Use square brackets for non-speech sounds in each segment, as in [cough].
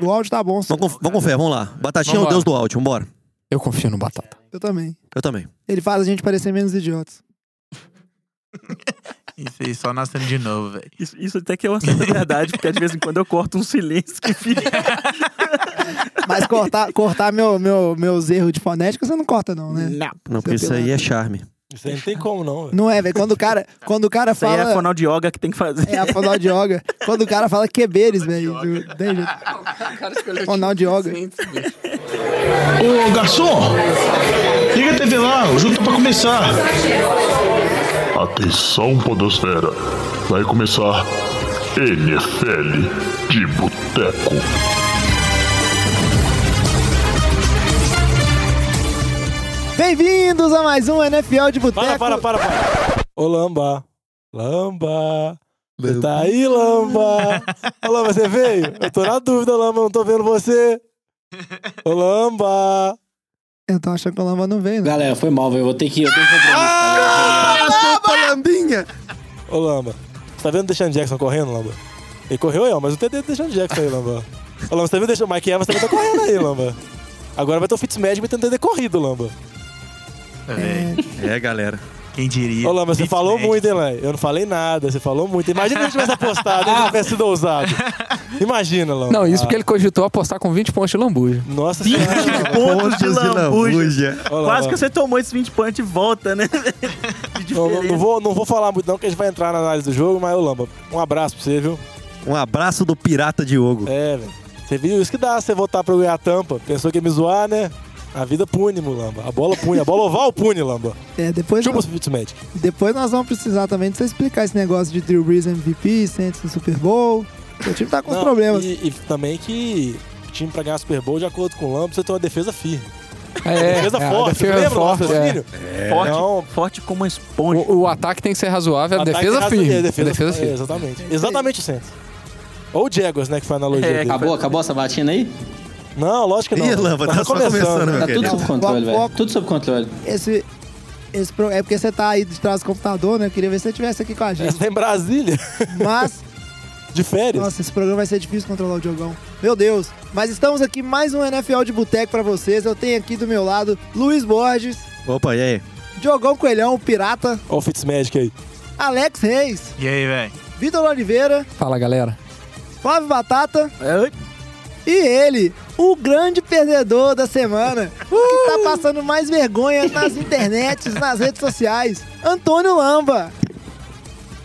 O áudio tá bom. sim. Vamos vamos com fé, vamos lá. Batatinha é o deus do áudio, vambora. Eu confio no Batata. Eu também. Eu também. Ele faz a gente parecer menos idiotas. Isso aí, só nascendo de novo, velho. Isso, isso até que eu aceito a verdade, porque de vez em quando eu corto um silêncio que fica. [laughs] Mas cortar, cortar meu, meu, meus erros de fonética, você não corta, não, né? Não. Não, porque isso aí é charme. Isso aí não tem como, não. velho. Não é, velho. Quando o cara, quando o cara Isso aí fala. é a fonal de yoga que tem que fazer. É a fonal de yoga. Quando o cara fala queberes, velho. do- tem jeito. Fonal de yoga. Ô garçom, liga a TV lá, o jogo tá pra começar. Atenção, Podosfera. Vai começar NFL de Boteco. Bem-vindos a mais um NFL de Boteco. Para, para, para, para. Ô, Lamba. Lamba. Você tá aí, Lamba? Ô, Lamba, você veio? Eu tô na dúvida, Lamba, não tô vendo você. Ô, Lamba. Eu tô achando que o Lamba não veio, né? Galera, foi mal, velho. Eu vou ter que. Eu tenho compromisso, cara. Chupa, lambinha! Ô, Lamba. Você tá vendo o Deshaun Jackson correndo, Lamba? Ele correu aí, ó, mas não tem dedo do Deshaun Jackson aí, Lamba. Ô, Lamba, você tá vendo o Mike Evans também tá correndo aí, Lamba. Agora vai ter o Fitzmagic metendo dedo corrido, Lamba. Velho, É, galera. Quem diria? Ô, Lamba, você falou Magic. muito, hein, Lã? Eu não falei nada, você falou muito. Imagina se ele tivesse apostado, ele tivesse sido ousado. Imagina, Lamba. Não, isso porque ele cogitou apostar com 20 pontos de lambuja. Nossa senhora. Lamba. Pontos de lambuja. Lamba. Quase que você tomou esses 20 pontos e volta, né? [laughs] De Não, não vou, não vou falar muito não, que a gente vai entrar na análise do jogo, mas, ô, Lamba, um abraço pra você, viu? Um abraço do pirata Diogo. É, velho. Você viu? Isso que dá você voltar pra ganhar a tampa. Pensou que ia me zoar, né? A vida pune, Lamba. A bola pune. A bola oval pune, Lamba. É, depois, Chupa Fitzmagic. depois nós vamos precisar também de você explicar esse negócio de Drew Brees MVP, Saints no Super Bowl. O time tá com uns Não, problemas. E, e também que o time pra ganhar Super Bowl, de acordo com o Lamba, precisa ter uma defesa firme. É, defesa é, forte. defesa lembra forte, é. raciocínio? Forte, Não. forte como uma esponja. O, o ataque tem que ser razoável, a Ataque defesa firme. é, defesa, defesa é, firme. exatamente. Exatamente o Saints. Ou o Jaguars, né, que foi a analogia É, dele. Acabou, acabou essa batina aí? Não, lógico que não. Ih, Lamba, tá só começando, meu Tá querido. tudo sob controle, velho. Tudo sob controle. Esse, esse pro- é porque você tá aí de trás do computador, né? Eu queria ver se você estivesse aqui com a [laughs] gente. Essa tá em Brasília, Mas, de férias. nossa, esse programa vai ser difícil controlar o Diogão. Meu Deus. Mas estamos aqui mais um NFL de Boteco pra vocês. Eu tenho aqui do meu lado Luiz Borges, Opa, e aí? Diogão Coelhão, o Pirata, Olha o Fitzmagic aí. Alex Reis, E aí, velho? Vitor Oliveira, Fala, galera. Flávio Batata É, e ele, o grande perdedor da semana, que tá passando mais vergonha nas internets, nas redes sociais, Antônio Lamba.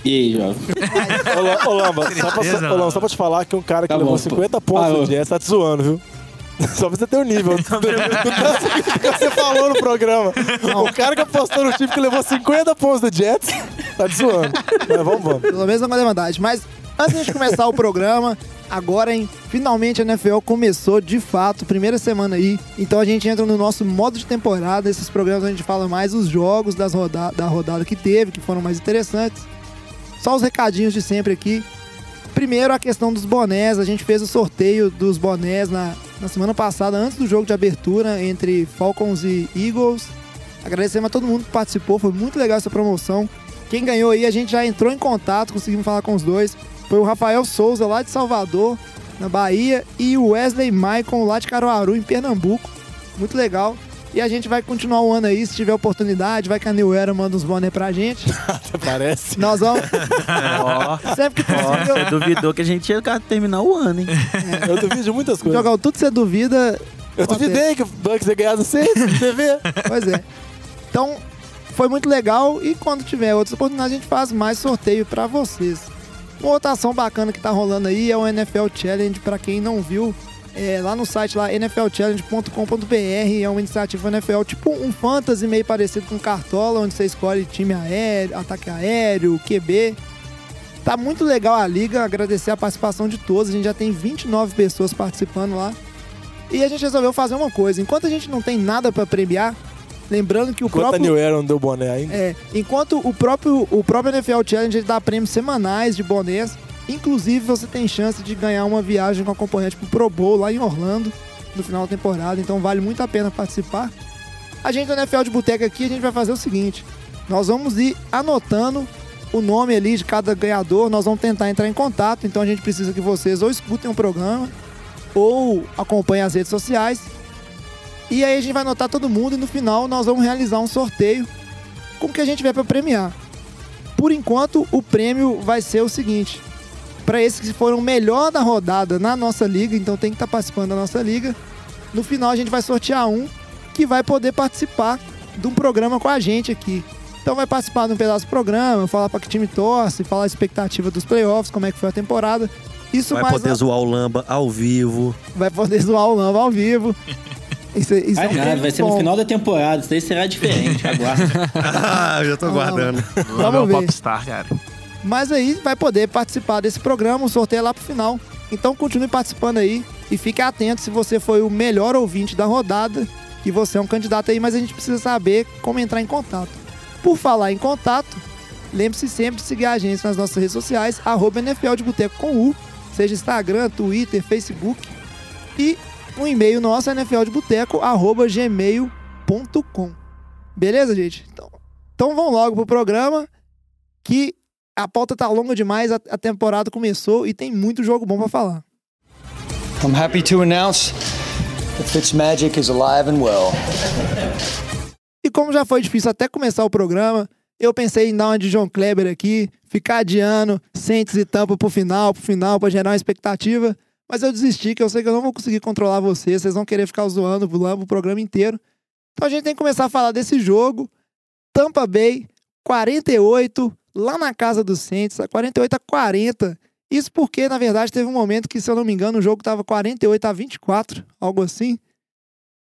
E aí, jovem? Ô, Lam- ô, Lamba, só pra, ô, Lamba, só pra te falar que um cara que Tá levou bom, 50 pontos no Jets tá te zoando, viu? Só pra você ter o nível do, do, do que você falou no programa. O cara que apostou no time que levou 50 pontos do Jets tá te zoando. Mas vamos, vamos. Pelo menos não a vantagem. Mas antes de começar o programa, agora, hein? Finalmente a NFL começou de fato, primeira semana aí. Então a gente entra no nosso modo de temporada. Esses programas a gente fala mais os jogos das roda da rodada que teve, que foram mais interessantes. Só os recadinhos de sempre aqui. Primeiro, a questão dos bonés. A gente fez o sorteio dos bonés na, na semana passada, antes do jogo de abertura entre Falcons e Eagles. Agradecemos a todo mundo que participou, foi muito legal essa promoção. Quem ganhou aí, a gente já entrou em contato, conseguimos falar com os dois. Foi o Rafael Souza, lá de Salvador, na Bahia, e o Wesley Maicon, lá de Caruaru, em Pernambuco. Muito legal. E a gente vai continuar o ano aí, se tiver oportunidade, vai que a New Era manda uns bonés pra gente. [laughs] Parece. Nós vamos, Ó, sempre que possível, você duvidou que a gente ia terminar o ano, hein? Eu duvido de muitas coisas. jogar tudo que você duvida. Eu duvidei que o Bucks ia ganhar do Saints, você vê. Pois é. Então, foi muito legal e quando tiver outras oportunidades, a gente faz mais sorteio pra vocês. Uma outra ação bacana que tá rolando aí é o NFL Challenge, pra quem não viu, é lá no site lá nflchallenge.com.br, é uma iniciativa NFL, tipo um fantasy meio parecido com Cartola, onde você escolhe time aéreo, ataque aéreo, QB. Tá muito legal a liga, agradecer a participação de todos, a gente já tem 29 pessoas participando lá. E a gente resolveu fazer uma coisa, enquanto a gente não tem nada pra premiar, lembrando que o Enquanto a próprio New Era não deu boné ainda. é, enquanto o próprio, o próprio NFL Challenge dá prêmios semanais de bonés, inclusive você tem chance de ganhar uma viagem com acompanhante pro Pro Bowl lá em Orlando no final da temporada, então vale muito a pena participar. A gente do NFL de Boteca aqui, a gente vai fazer o seguinte, nós vamos ir anotando o nome ali de cada ganhador, nós vamos tentar entrar em contato, então a gente precisa que vocês ou escutem o programa ou acompanhe as redes sociais. E aí a gente vai anotar todo mundo e no final nós vamos realizar um sorteio com o que a gente tiver para premiar. Por enquanto, o prêmio vai ser o seguinte: para esses que foram melhor da rodada na nossa liga, então tem que estar participando da nossa liga. No final a gente vai sortear um que vai poder participar de um programa com a gente aqui. Então vai participar de um pedaço do programa, falar para que time torce, falar a expectativa dos playoffs, como é que foi a temporada. Isso Vai poder zoar o Lamba ao vivo. vai poder zoar o Lamba ao vivo. [laughs] Isso, isso Vai é um nada, prêmio vai ser no final da temporada. Isso daí será diferente. Aguarda. [laughs] ah, eu já tô guardando. Lamba é o ver. popstar, cara. Mas aí vai poder participar desse programa, o sorteio é lá pro final. Então continue participando aí e fique atento se você foi o melhor ouvinte da rodada, que você é um candidato aí, mas a gente precisa saber como entrar em contato. Por falar em contato, lembre-se sempre de seguir a gente nas nossas redes sociais, arroba NFL de Boteco com U, seja Instagram, Twitter, Facebook e um e-mail nosso, nfldeboteco, arroba gmail.com. Beleza, gente? Então, então vamos logo pro programa, que a pauta tá longa demais, a, a temporada começou e tem muito jogo bom pra falar. I'm happy to announce that Fitzmagic is alive and well. E como já foi difícil até começar o programa, eu pensei em dar uma de João Kleber aqui, ficar adiando, Saints e Tampa pro final, pro final, pra gerar uma expectativa. Mas eu desisti, que eu sei que eu não vou conseguir controlar vocês, vocês vão querer ficar zoando, o programa inteiro. Então a gente tem que começar a falar desse jogo. Tampa Bay, 48, lá na casa do Saints, 48 a 40. Isso porque, na verdade, teve um momento que, se eu não me engano, o jogo tava 48 a 24, algo assim.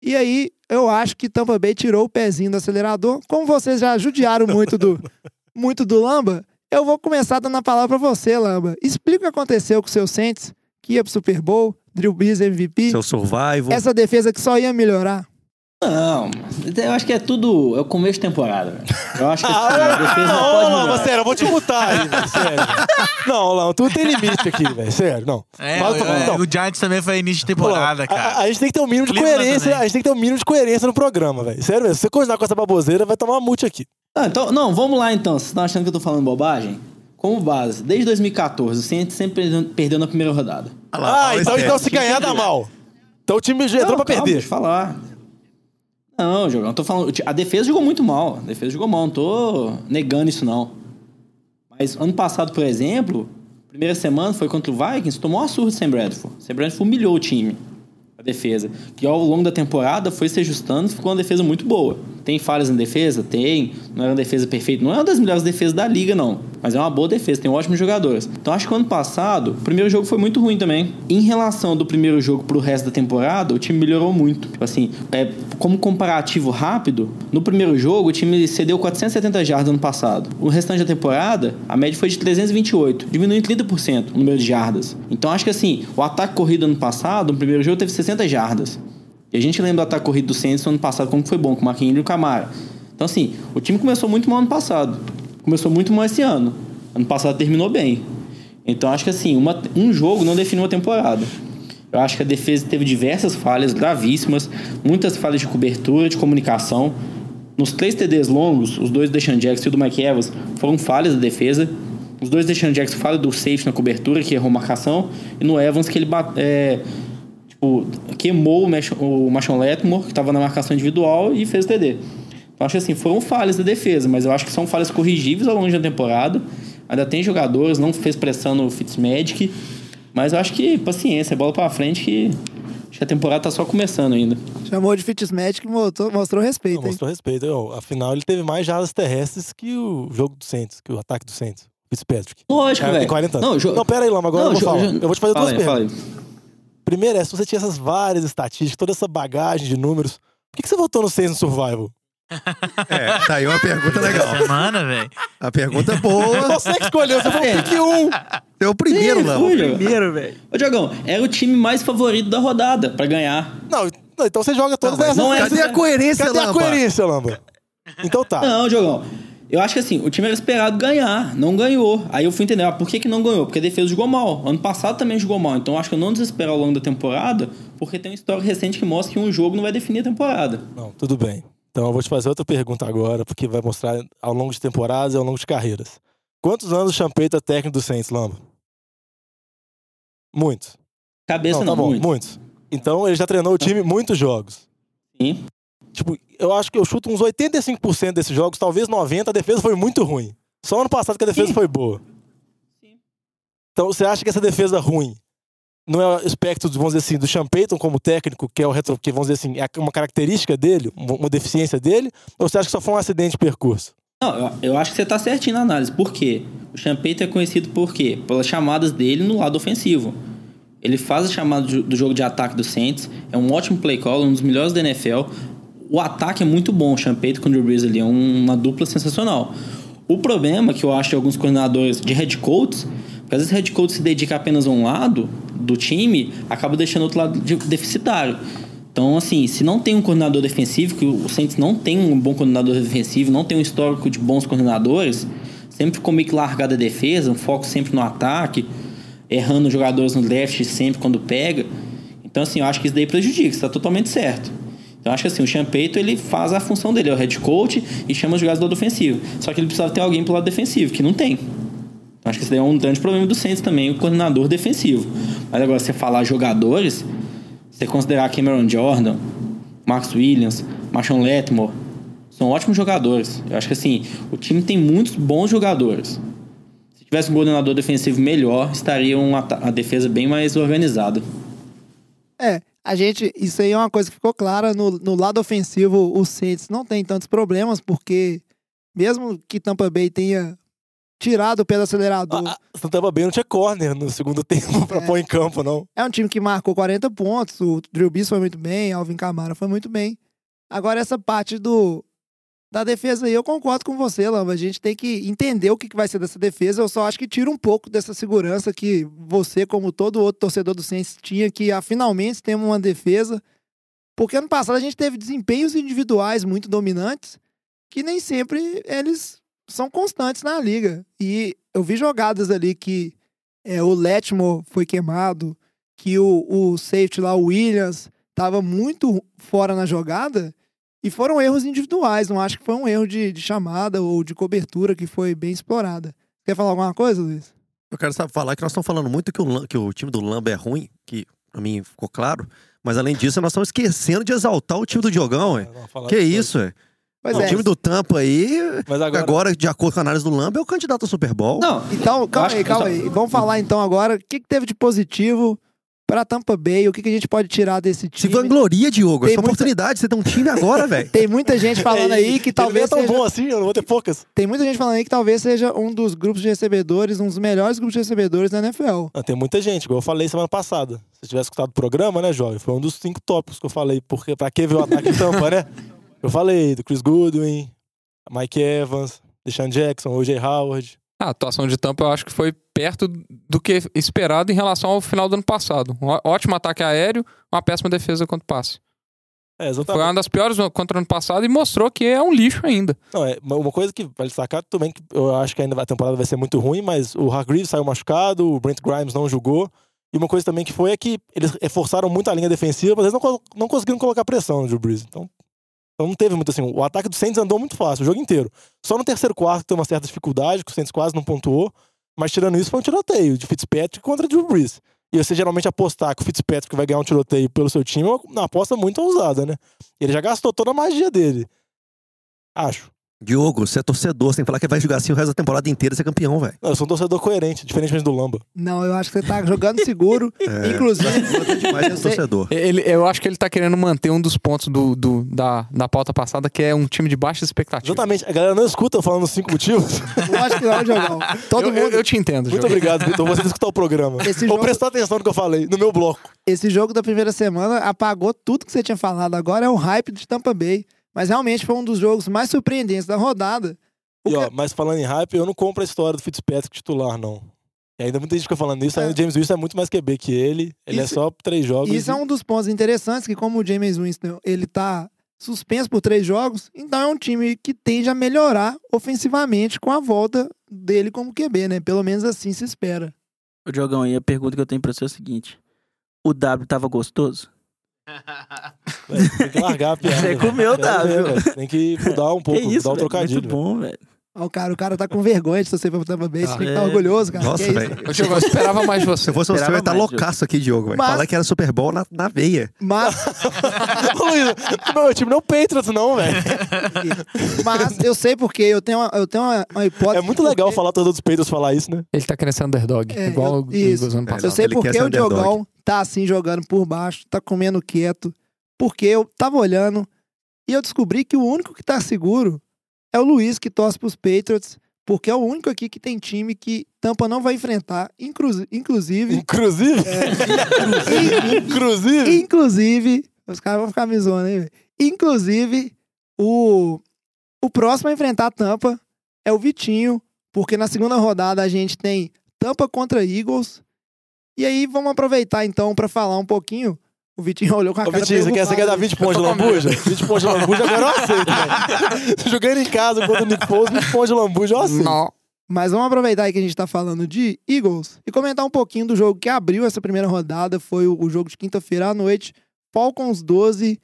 E aí, eu acho que Tampa Bay tirou o pezinho do acelerador. Como vocês já judiaram muito do, [laughs] muito do Lamba, eu vou começar dando a palavra pra você, Lamba. Explica o que aconteceu com o seu Saints, ia pro Super Bowl, Drew Brees MVP, Seu survival. essa defesa que só ia melhorar. Não, eu acho que é tudo. É o começo de temporada, velho. Eu acho que [laughs] assim, a defesa não Não, pode não, mas sério, eu vou te mutar aí, velho, sério. [laughs] Não, não, tudo tem limite aqui, velho, sério, não. É, Mas, o, é, não. o Giants também foi início de temporada, A- cara. A, a gente tem que ter um mínimo de Cleveland coerência, também. a gente tem que ter um mínimo de coerência no programa, velho. Sério mesmo, se você continuar com essa baboseira, vai tomar uma multa aqui. Ah, então, não, vamos lá então. Vocês estão achando que eu tô falando bobagem? Como base, desde 2014, o Saints sempre perdeu, na primeira rodada. Olha lá, Ah, então, esse então se ganhar dá mal. Então o time já entrou Não, pra calma, perder. Deixa eu falar. Não, Jogão, tô falando. A defesa jogou muito mal. A defesa jogou mal, não tô negando isso, não. Mas ano passado, por exemplo, primeira semana foi contra o Vikings, tomou uma surra de Sam Bradford. Sam Bradford humilhou o time, a defesa. Que ao longo da temporada foi se ajustando, ficou uma defesa muito boa. Tem falhas na defesa? Tem. Não era uma defesa perfeita. Não é uma das melhores defesas da liga, não. Mas é uma boa defesa, tem ótimos jogadores. Então acho que ano passado, o primeiro jogo foi muito ruim também. Em relação do primeiro jogo pro resto da temporada, o time melhorou muito. Tipo assim, é, como comparativo rápido, no primeiro jogo o time cedeu 470 jardas ano passado. O restante da temporada, a média foi de 328, diminuindo 30% o número de jardas. Então acho que assim, o ataque corrido ano passado, no primeiro jogo teve 60 jardas. E a gente lembra do ataque corrido do Saints no ano passado, como foi bom, com o Marquinhos e o Camara. Então, assim, o time começou muito mal ano passado. Começou muito mal esse ano. Ano passado terminou bem. Então, acho que, assim, uma- um jogo não define uma temporada. Eu acho que a defesa teve diversas falhas gravíssimas, muitas falhas de cobertura, de comunicação. Nos três TDs longos, os dois do Deshaun Jackson e o do Mike Evans foram falhas da defesa. Os dois do Deshaun Jackson falha do safety na cobertura, que errou marcação, e no Evans que ele é, tipo, queimou o, Mash, o Machon Letmore, que estava na marcação individual, e fez o TD. Então, acho que assim, foram falhas da defesa, mas eu acho que são falhas corrigíveis ao longo da temporada. Ainda tem jogadores, não fez pressão no Fitzmagic, mas eu acho que paciência, bola pra frente que acho que a temporada tá só começando ainda. Chamou de Fitzmagic e mostrou, mostrou respeito, Não, hein? mostrou respeito. Eu, afinal, ele teve mais jardas terrestres que o jogo do Saints, que o ataque do Saints. Fitzpatrick. Lógico, velho. 40 anos. Não, jo- Não, pera aí, Lama, agora Não, eu vou jo- falar. Eu vou te fazer fala duas aí, perguntas. Primeiro é, se você tinha essas várias estatísticas, toda essa bagagem de números, por que, que você votou no Saints no Survival? É, tá aí uma pergunta legal. Semana, velho. A pergunta é boa. Você que escolheu, você falou pique um. É o primeiro, fui, Diogão. Primeiro, velho. Ô, Diogão, era o time mais favorito da rodada pra ganhar. Não, não, então você joga todas Não, mas nessas. não é- Cadê a coerência, Cadê a Lamba? coerência, Lamba? Então tá. Não, Diogão. Eu acho que assim, o time era esperado ganhar, não ganhou. Aí eu fui entender, ah, por que, que não ganhou? Porque a defesa jogou mal. Ano passado também jogou mal. Então eu acho que eu não desespero ao longo da temporada, porque tem uma história recente que mostra que um jogo não vai definir a temporada. Não, tudo bem. Então eu vou te fazer outra pergunta agora, porque vai mostrar ao longo de temporadas e ao longo de carreiras. Quantos anos o Champeito é técnico do Saints, Lamba? Muitos. Cabeça não, tá bom, muito. muitos. Então ele já treinou o time muitos jogos. Sim. Tipo, eu acho que eu chuto uns 85% desses jogos, talvez 90%, a defesa foi muito ruim. Só ano passado que a defesa Sim. foi boa. Então você acha que essa defesa ruim não é o aspecto, vamos dizer assim, do Sean Payton como técnico, que é o retro, que vamos dizer assim, é uma característica dele, uma deficiência dele, ou você acha que só foi um acidente de percurso? Não, eu, eu acho que você tá certinho na análise. Por quê? O Champeito é conhecido por quê? Pelas chamadas dele no lado ofensivo. Ele faz a chamada do do jogo de ataque do Saints, é um ótimo play call, um dos melhores da NFL. O ataque é muito bom, o Champeito com o Drew Brees ali, é um- uma dupla sensacional. O problema que eu acho de alguns coordenadores de head coaches, porque às vezes o head coach se dedica apenas a um lado do time, acaba deixando o outro lado de- deficitário. Então, assim, se não tem um coordenador defensivo, que o Saints não tem um bom coordenador defensivo, não tem um histórico de bons coordenadores, sempre ficou meio que largada a defesa, um foco sempre no ataque, errando jogadores no draft sempre quando pega. Então, assim, eu acho que isso daí prejudica, está totalmente certo. Então, acho que assim, o Champeito, ele faz a função dele, é o head coach e chama os jogadores do ofensivo. Só que ele precisava ter alguém pro lado defensivo, que não tem. Então, acho que esse é um grande problema do Saints também, o coordenador defensivo. Mas agora, você falar jogadores, você considerar Cameron Jordan, Max Williams, Marshawn Letmore, são ótimos jogadores. Eu acho que assim, o time tem muitos bons jogadores. Se tivesse um coordenador defensivo melhor, estaria uma, a defesa bem mais organizada. É, a gente, isso aí é uma coisa que ficou clara no, no lado ofensivo, o Saints não tem tantos problemas, porque mesmo que Tampa Bay tenha tirado o pé do acelerador, Ah, ah, Tampa Bay não tinha corner no segundo [laughs] tempo pra É. pôr em campo, não. é um time que marcou 40 pontos, o Drew Brees foi muito bem, Alvin Kamara foi muito bem. Agora essa parte do da defesa aí, eu concordo com você, Lamba. A gente tem que entender o que vai ser dessa defesa. Eu só acho que tira um pouco dessa segurança que você, como todo outro torcedor do Saints, tinha que ah, finalmente temos uma defesa. Porque ano passado a gente teve desempenhos individuais muito dominantes que nem sempre eles são constantes na liga. E eu vi jogadas ali que é, o Letmore foi queimado, que o, o safety lá, o Williams, estava muito fora na jogada e foram erros individuais. Não acho que foi um erro de, de chamada ou de cobertura que foi bem explorada. Quer falar alguma coisa, Luiz? Eu quero sabe, falar que nós estamos falando muito que o, que o time do Lamba é ruim, que pra mim ficou claro. Mas além disso, nós estamos esquecendo de exaltar o time do Diogão, ué. Não, falar Que isso, isso, ué. Pois o é. time do Tampa aí, Mas agora... agora, de acordo com a análise do Lamba, é o candidato ao Super Bowl. Não, Então, calma aí, calma aí. Vamos falar então agora o que, que teve de positivo para Tampa Bay, o que, que a gente pode tirar desse Se time. vangloria, Diogo. Tem Essa é muita- oportunidade. Você tem um time agora, velho. [laughs] Tem muita gente falando aí que Ele talvez não é tão seja, bom assim, eu não vou ter poucas. tem muita gente falando aí que talvez seja um dos grupos de recebedores, um dos melhores grupos de recebedores da NFL. Não, tem muita gente, igual eu falei semana passada. Se você tivesse escutado o programa, né, jovem? Foi um dos cinco tópicos que eu falei. Porque, pra que ver o ataque em tampa, né? Eu falei do Chris Goodwin, Mike Evans, Deshaun Jackson, O.J. Howard. A atuação de Tampa eu acho que foi perto do que esperado em relação ao final do ano passado. Um ótimo ataque aéreo, uma péssima defesa contra o passe. É, Foi uma das piores contra o ano passado e mostrou que é um lixo ainda. Não, é, uma coisa que vale destacar também, que eu acho que ainda a temporada vai ser muito ruim, mas o Hargreaves saiu machucado, o Brent Grimes não jogou. E uma coisa também que foi é que eles reforçaram muito a linha defensiva, mas eles não, não conseguiram colocar pressão no Drew Brees. Então, então não teve muito assim. O ataque do Saints andou muito fácil, o jogo inteiro. Só no terceiro quarto tem uma certa dificuldade, que o Saints quase não pontuou. Mas tirando isso, foi um tiroteio de Fitzpatrick contra Drew Brees. E você geralmente apostar que o Fitzpatrick vai ganhar um tiroteio pelo seu time é uma aposta muito ousada, né? Ele já gastou toda a magia dele. Acho. Diogo, você é torcedor. Você tem que falar que vai jogar assim o resto da temporada inteira e ser campeão, velho. Não, eu sou um torcedor coerente, diferentemente do Lamba. Não, eu acho que você tá jogando seguro. [laughs] Inclusive, Mas [laughs] é Você- torcedor. Ele, eu acho que ele tá querendo manter um dos pontos do, do- da, da pauta passada, que é um time de baixa expectativa. Exatamente. A galera não escuta eu falando cinco motivos. lógico que não, Diogão. Todo eu, eu- mundo. eu te entendo, Muito João. obrigado, Vitor. Você escutar o programa. Esse Vou jogo- prestar atenção no que eu falei, no meu bloco. Esse jogo da primeira semana apagou tudo que você tinha falado. Agora é o hype de Tampa Bay. Mas realmente foi um dos jogos mais surpreendentes da rodada. E, ó, que- mas falando em hype, eu não compro a história do Fitzpatrick titular, não. E ainda muita gente fica falando isso, É. ainda o James Wilson é muito mais QB que ele. Ele Isso- é só três jogos. Isso é um dos pontos interessantes, que como o James Winston, ele tá suspenso por três jogos, então é um time que tende a melhorar ofensivamente com a volta dele como QB, né? Pelo menos assim se espera. Ô, Diogão, e a pergunta que eu tenho pra você é a seguinte: O W tava gostoso? Tem que largar a piada. Você velho. comeu, Davi. velho. Tem que mudar um pouco, que isso, mudar o velho? trocadilho. Muito bom, velho. Ó, o cara, o cara tá com vergonha de torcer pra Tampa Bay. Você tem que estar é. orgulhoso, cara. Nossa, Que isso? velho. Ô, Diogo, eu esperava mais de você. Se eu fosse você, eu ia estar Diogo. loucaço aqui, Diogo. Vai Mas- falar que era Super Bowl na, na veia. Mas, [laughs] Ô, Luiz, meu time não é o Patriots, não, velho. [laughs] mas eu sei porque eu tenho uma, eu tenho uma, uma hipótese. É muito legal porque- falar todos os Patriots falar isso, né? Ele tá querendo ser underdog, É, igual eu- o isso. Eagles ano É, passado. Eu sei Ele porque o underdog. Diogão tá assim jogando por baixo, tá comendo quieto. Porque eu tava olhando e eu descobri que o único que tá seguro é o Luiz que torce pros Patriots. Porque é o único aqui que tem time que Tampa não vai enfrentar. Inclu inclusive. Inclusive. É. Inclusive. Inclusive. Os caras vão ficar me zoando aí. Inclusive, o, o próximo a enfrentar a Tampa é o Vitinho. Porque na segunda rodada a gente tem Tampa contra Eagles. E aí vamos aproveitar então pra falar um pouquinho. O Vitinho olhou com a Ô, cara Vitinho, você quer, você quer dar preocupada. 20 pontos de lambuja? 20 pontos de lambuja agora eu aceito, velho. [laughs] Jogando em casa contra o Nick Foles, 20 pontos de lambuja eu aceito. Não. Mas vamos aproveitar aí que a gente tá falando de Eagles e comentar um pouquinho do jogo que abriu essa primeira rodada. Foi o, o jogo de quinta-feira à noite. Falcons 12,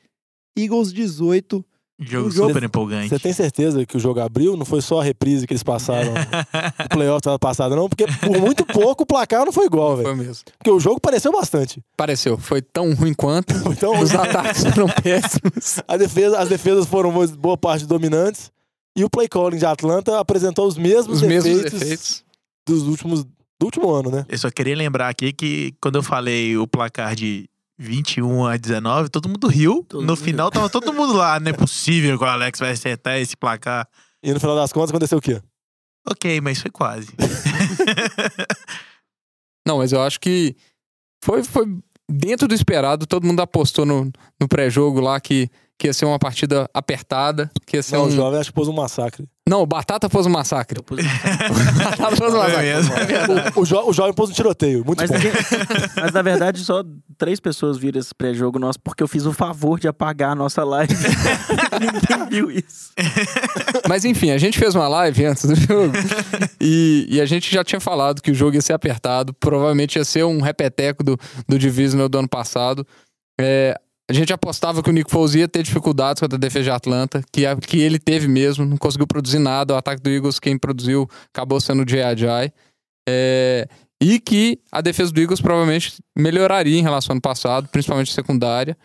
Eagles 18. Jogo jogo- super empolgante. Você tem certeza que o jogo abriu? Não foi só a reprise que eles passaram [laughs] no playoff da passada, não? Porque por muito [laughs] pouco o placar não foi igual, velho. Foi mesmo. Porque o jogo pareceu bastante. Pareceu. Foi tão ruim quanto. [laughs] Então, Os ataques foram péssimos. a defesa, as defesas foram boa- parte dominantes. E o play calling de Atlanta apresentou os mesmos Os mesmos defeitos efeitos. dos últimos do último ano, né? Eu só queria lembrar aqui que quando eu falei o placar de 21 a 19, todo mundo riu. Todo no mundo final tava todo mundo lá. Não é possível que o Alex vai acertar esse placar. E no final das contas aconteceu o quê? Ok, mas foi quase. [laughs] Não, mas eu acho que foi, foi dentro do esperado. Todo mundo apostou no, no pré-jogo lá que, que ia ser uma partida apertada. Que ia ser Não, um... o jovem acho que pôs um massacre. Não, o Batata pôs um massacre. Eu pus- [laughs] Batata pôs um massacre. mesmo. [laughs] É verdade. O, jo- o jovem pôs um tiroteio. Muito Mas, bom. [laughs] mas na verdade só três pessoas viram esse pré-jogo nosso porque eu fiz o favor de apagar a nossa live. Ninguém viu isso. Mas enfim, a gente fez uma live antes do jogo e, e a gente já tinha falado que o jogo ia ser apertado, provavelmente ia ser um repeteco do, do Divisional do ano passado. É, a gente apostava que o Nick Foles ia ter dificuldades contra a defesa de Atlanta, que, a- que ele teve mesmo, não conseguiu produzir nada. O ataque do Eagles, quem produziu, acabou sendo o Jay Ajay. É, e que a defesa do Eagles provavelmente melhoraria em relação ao ano passado, principalmente secundária.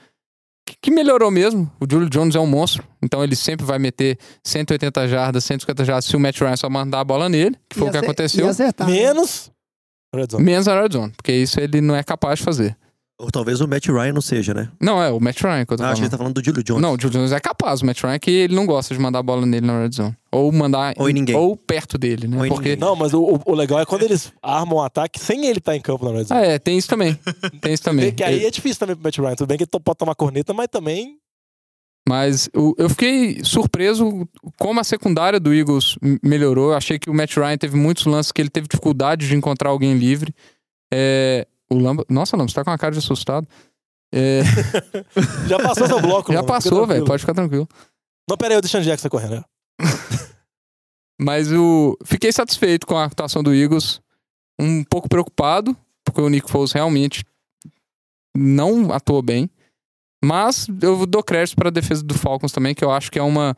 Que, que melhorou mesmo. O Julio Jones é um monstro, então ele sempre vai meter 180 jardas, 150 jardas se o Matt Ryan só mandar a bola nele, que foi E o que acer- aconteceu. Acertar. né? Menos. Red Zone. Menos a red zone, porque isso ele não é capaz de fazer. Ou talvez o Matt Ryan não seja, né? Não, é o Matt Ryan que eu tô Ah, acho que ele falando. tá falando do Julio Jones. Não, o Julio Jones é capaz. O Matt Ryan é que ele não gosta de mandar a bola nele na red zone. Ou mandar... Ou em ninguém. Ou perto dele, né? Ou em porque... ninguém. Não, mas o, o- legal é quando eles armam um ataque sem ele estar em campo na Red Zone. Ah, é, tem isso também. Tem isso também. [laughs] Que aí é difícil também pro Matt Ryan. Tudo bem que ele pode tomar corneta, mas também. Mas eu fiquei surpreso como a secundária do Eagles melhorou. Eu achei que o Matt Ryan teve muitos lances que ele teve dificuldade de encontrar alguém livre. É, o Lamba... Nossa, Lamba, você tá com uma cara de assustado. É, [laughs] Já passou seu bloco, já mano. Passou, velho. Pode ficar tranquilo. Não, pera aí, o Deshaun Jackson tá correndo. né? [laughs] Mas o fiquei satisfeito com a atuação do Eagles. Um pouco preocupado, porque o Nick Foles realmente não atuou bem. Mas eu dou crédito para a defesa do Falcons também, que eu acho que é uma,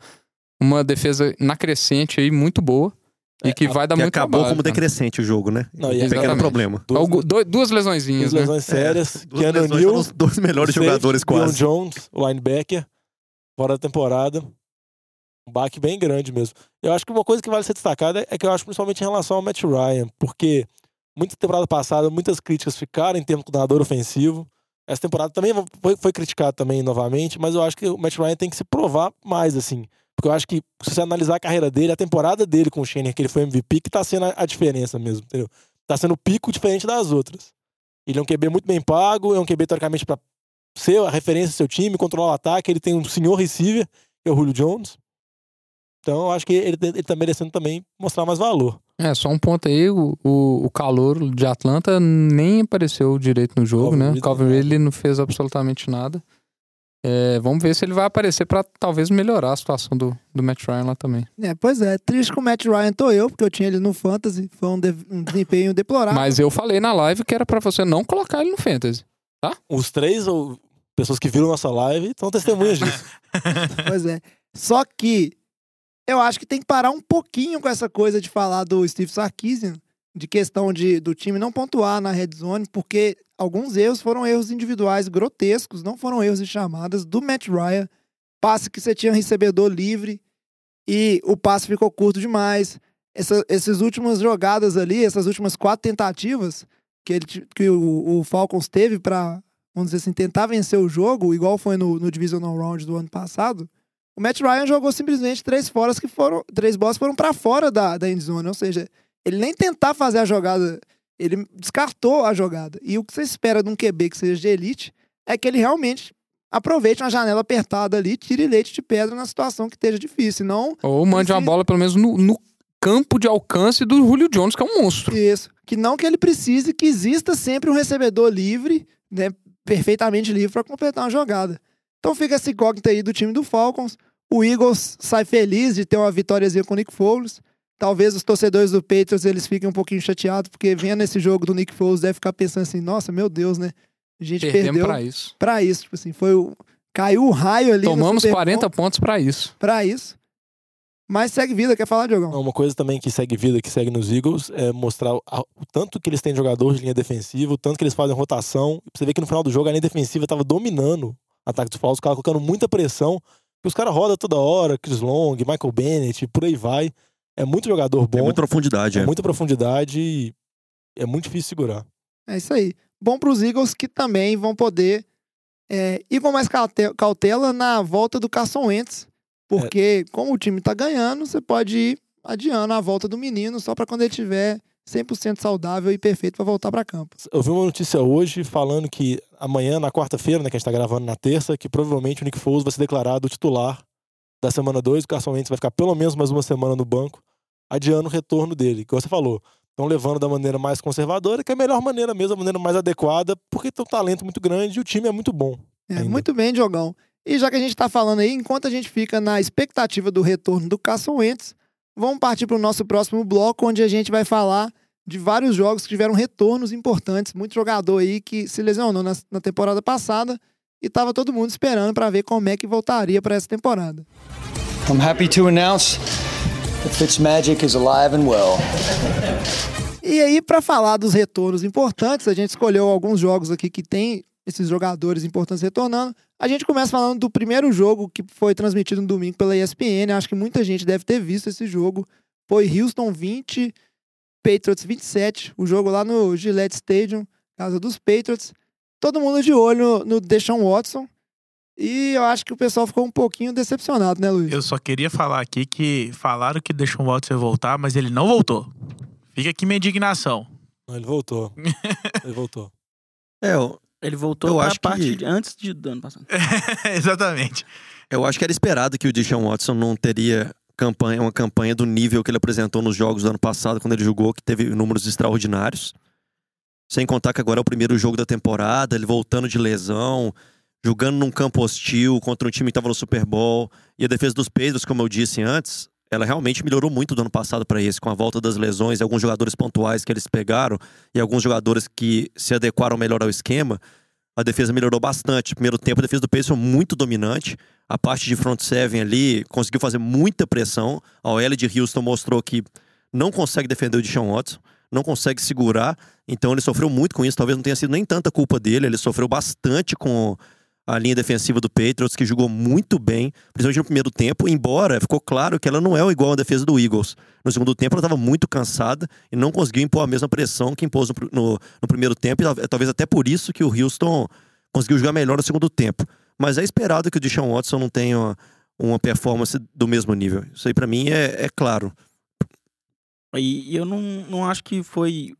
uma defesa na crescente aí muito boa. E que vai dar que muito acabou trabalho, como cara. decrescente o jogo, né? Não, e Um pequeno problema. Duas, Algu- do- duas lesõezinhas, duas né? lesões sérias. Duas Keanu lesões Neal, os dois melhores safety, jogadores quase. Jones, o linebacker, fora da temporada. Um baque bem grande mesmo. Eu acho que uma coisa que vale ser destacada é que eu acho principalmente em relação ao Matt Ryan, porque muita temporada passada, muitas críticas ficaram em termos de coordenador ofensivo. Essa temporada também foi, foi criticado também novamente, mas eu acho que o Matt Ryan tem que se provar mais, assim. Porque eu acho que, se você analisar a carreira dele, a temporada dele com o Shannon, que ele foi MVP, que tá sendo a, diferença mesmo, entendeu? Tá sendo o pico diferente das outras. Ele é um QB muito bem pago, é um QB, teoricamente, pra ser a referência do seu time, controlar o ataque. Ele tem um senhor receiver, que é o Julio Jones. Então, eu acho que ele, ele tá merecendo também mostrar mais valor. É, só um ponto aí, o, o, o calor de Atlanta nem apareceu direito no jogo, Calvin né? Ridley, O Calvin? Ridley não fez absolutamente nada. É, vamos ver se ele vai aparecer pra talvez melhorar a situação do, do Matt Ryan lá também. É, pois é, triste com o Matt Ryan tô eu, porque eu tinha ele no Fantasy. Foi um, de- um desempenho deplorável. Mas eu falei na live que era pra você não colocar ele no Fantasy. Os três, ou pessoas que viram nossa live, são testemunhas disso. [laughs] Pois é. Só que eu acho que tem que parar um pouquinho com essa coisa de falar do Steve Sarkisian, de questão de, do time não pontuar na red zone, porque alguns erros foram erros individuais grotescos, não foram erros de chamadas do Matt Ryan. Passe que você tinha recebedor livre e o passe ficou curto demais. Essa, essas últimas jogadas ali, essas últimas quatro tentativas que, ele, que o, o Falcons teve para, vamos dizer assim, tentar vencer o jogo, igual foi no, no Divisional Round do ano passado, o Matt Ryan jogou simplesmente três foras que foram, três bolas foram para fora da, da endzone, ou seja, ele nem tentar fazer a jogada, ele descartou a jogada. E o que você espera de um QB que seja de elite é que ele realmente aproveite uma janela apertada ali, tire leite de pedra na situação que esteja difícil, não Ou mande uma precisa- bola, pelo menos, no, no campo de alcance do Julio Jones, que é um monstro. Isso. Que não que ele precise que exista sempre um recebedor livre, né, perfeitamente livre para completar uma jogada. Então fica essa incógnita aí do time do Falcons. O Eagles sai feliz de ter uma vitóriazinha com o Nick Foles. Talvez os torcedores do Patriots eles fiquem um pouquinho chateados, porque vendo esse jogo do Nick Foles, deve ficar pensando assim, nossa, meu Deus, né? A gente Perdemos perdeu pra isso. pra isso. Tipo assim, foi o... Caiu o raio ali. Tomamos Super Bowl 40 pontos pra isso. Pra isso. Mas segue vida, quer falar, Diogão? Uma coisa também que segue vida, que segue nos Eagles, é mostrar o, tanto que eles têm de jogador de linha defensiva, o tanto que eles fazem rotação. Você ver que no final do jogo a linha defensiva tava dominando o ataque dos Falcons, os caras colocando muita pressão. E os caras rodam toda hora, Chris Long, Michael Bennett, por aí vai. É muito jogador bom, É muita profundidade, é é. muita profundidade e é muito difícil segurar. É isso aí. Bom para os Eagles que também vão poder é, ir com mais caute- cautela na volta do Carson Wentz. Porque, como o time tá ganhando, você pode ir adiando a volta do menino só para quando ele tiver 100% saudável e perfeito para voltar para campo. Eu vi uma notícia hoje falando que amanhã, na quarta-feira, né, que a gente tá gravando na terça, que provavelmente o Nick Foles vai ser declarado titular da semana 2. O Carson Wentz vai ficar pelo menos mais uma semana no banco, adiando o retorno dele. Como você falou, estão levando da maneira mais conservadora, que é a melhor maneira mesmo, a maneira mais adequada, porque tem um talento muito grande e o time é muito bom. É, muito bem, Diogão. E já que a gente tá falando aí, enquanto a gente fica na expectativa do retorno do Carson Wentz, vamos partir para o nosso próximo bloco, onde a gente vai falar de vários jogos que tiveram retornos importantes. Muito jogador aí que se lesionou na, na temporada passada e tava todo mundo esperando para ver como é que voltaria para essa temporada. I'm happy to announce that Fitzmagic is alive and well. E aí, para falar dos retornos importantes, a gente escolheu alguns jogos aqui que tem esses jogadores importantes retornando. A gente começa falando do primeiro jogo que foi transmitido no domingo pela ESPN. Acho que muita gente deve ter visto esse jogo. Foi Houston 20, Patriots 27. O jogo lá no Gillette Stadium, casa dos Patriots. Todo mundo de olho no Deshaun Watson. E eu acho que o pessoal ficou um pouquinho decepcionado, né, Luiz? Eu só queria falar aqui que falaram que deixou o Watson voltar, mas ele não voltou. Fica aqui minha indignação. Não, ele voltou. [laughs] ele voltou. É, eu, Ele voltou Eu acho que- parte de- antes de, do ano passado. [laughs] Exatamente. eu acho que era esperado que o Deshaun Watson não teria campanha, uma campanha do nível que ele apresentou nos jogos do ano passado, quando ele jogou, que teve números extraordinários. Sem contar que agora é o primeiro jogo da temporada, ele voltando de lesão, jogando num campo hostil contra um time que estava no Super Bowl. E a defesa dos Patriots, como eu disse antes, ela realmente melhorou muito do ano passado para esse, com a volta das lesões, alguns jogadores pontuais que eles pegaram e alguns jogadores que se adequaram melhor ao esquema. A defesa melhorou bastante. Primeiro tempo, a defesa do Patriots foi muito dominante. A parte de front seven ali conseguiu fazer muita pressão. A OL de Houston mostrou que não consegue defender o Deshaun Watson, não consegue segurar. Então ele sofreu muito com isso. Talvez não tenha sido nem tanta culpa dele. Ele sofreu bastante com a linha defensiva do Patriots, que jogou muito bem, principalmente no primeiro tempo, embora ficou claro que ela não é igual à defesa do Eagles. No segundo tempo, ela estava muito cansada e não conseguiu impor a mesma pressão que impôs no, no- no primeiro tempo, e tal- talvez até por isso que o Houston conseguiu jogar melhor no segundo tempo. Mas é esperado que o Deshaun Watson não tenha uma, uma performance do mesmo nível. Isso aí, pra mim, é, é claro. E eu não, não acho que foi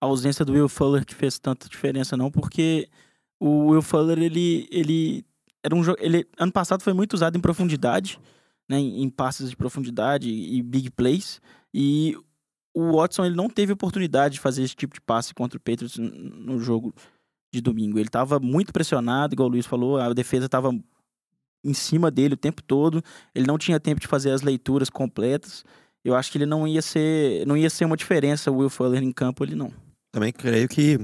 a ausência do Will Fuller que fez tanta diferença, não, porque o Will Fuller, ele, ele era um ele Ano passado foi muito usado em profundidade, né? Em, passes de profundidade e big plays. E o Watson ele não teve oportunidade de fazer esse tipo de passe contra o Patriots no jogo de domingo. Ele estava muito pressionado, igual o Luiz falou, a defesa estava em cima dele o tempo todo. Ele não tinha tempo de fazer as leituras completas. Eu acho que ele não ia ser, não ia ser uma diferença o Will Fuller em campo, ele não. Também creio que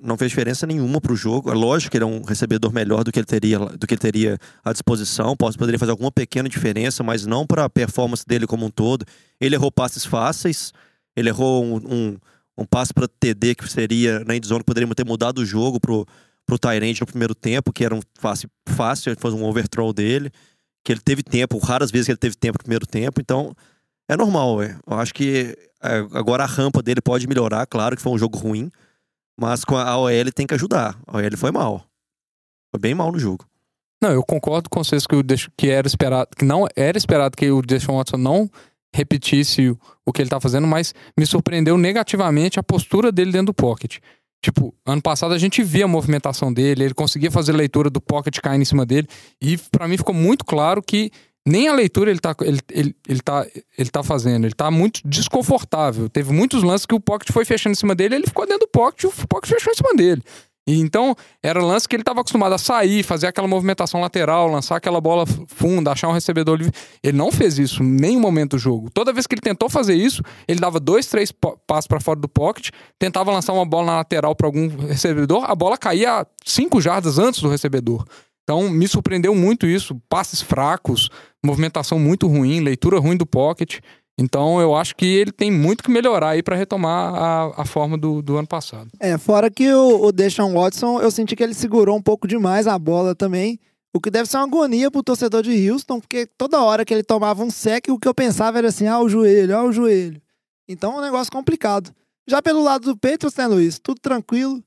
não fez diferença nenhuma pro jogo. É lógico que ele é um recebedor melhor do que ele teria, do que ele teria à disposição. Pode, poderia fazer alguma pequena diferença, mas não para a performance dele como um todo. Ele errou passes fáceis, ele errou um, um, um passe para TD que seria na endzone, que poderia ter mudado o jogo pro, pro Tyrande no primeiro tempo, que era um fácil, fácil, foi um overthrow dele. Que ele teve tempo, raras vezes que ele teve tempo no primeiro tempo, então é normal, ué. Eu acho que é, agora a rampa dele pode melhorar, claro que foi um jogo ruim, mas com a OL tem que ajudar. A OL foi mal. Foi bem mal no jogo. Não, eu concordo com vocês que, o que era esperado, que não era esperado que o Deshaun Watson não repetisse o, que ele tá fazendo, mas me surpreendeu negativamente a postura dele dentro do pocket. Tipo, ano passado a gente via a movimentação dele, ele conseguia fazer leitura do pocket caindo em cima dele, e pra mim ficou muito claro que nem a leitura ele tá, ele, ele, ele, tá, ele tá fazendo, ele tá muito desconfortável. Teve muitos lances que o pocket foi fechando em cima dele, ele ficou dentro do pocket o pocket fechou em cima dele. E então, era lance que ele estava acostumado a sair, fazer aquela movimentação lateral, lançar aquela bola funda, achar um recebedor livre. Ele não fez isso em nenhum momento do jogo. Toda vez que ele tentou fazer isso, ele dava dois, três passos para fora do pocket, tentava lançar uma bola na lateral para algum recebedor, a bola caía cinco jardas antes do recebedor. Então, me surpreendeu muito isso. Passes fracos, movimentação muito ruim, leitura ruim do pocket. Então, eu acho que ele tem muito que melhorar aí para retomar a, a forma do, do ano passado. É, fora que o, o Deshaun Watson, eu senti que ele segurou um pouco demais a bola também. O que deve ser uma agonia pro torcedor de Houston, porque toda hora que ele tomava um sec, o que eu pensava era assim, ah, o joelho, ah, o joelho. Então é um negócio complicado. Já pelo lado do Patriots, né, Luiz? Tudo tranquilo.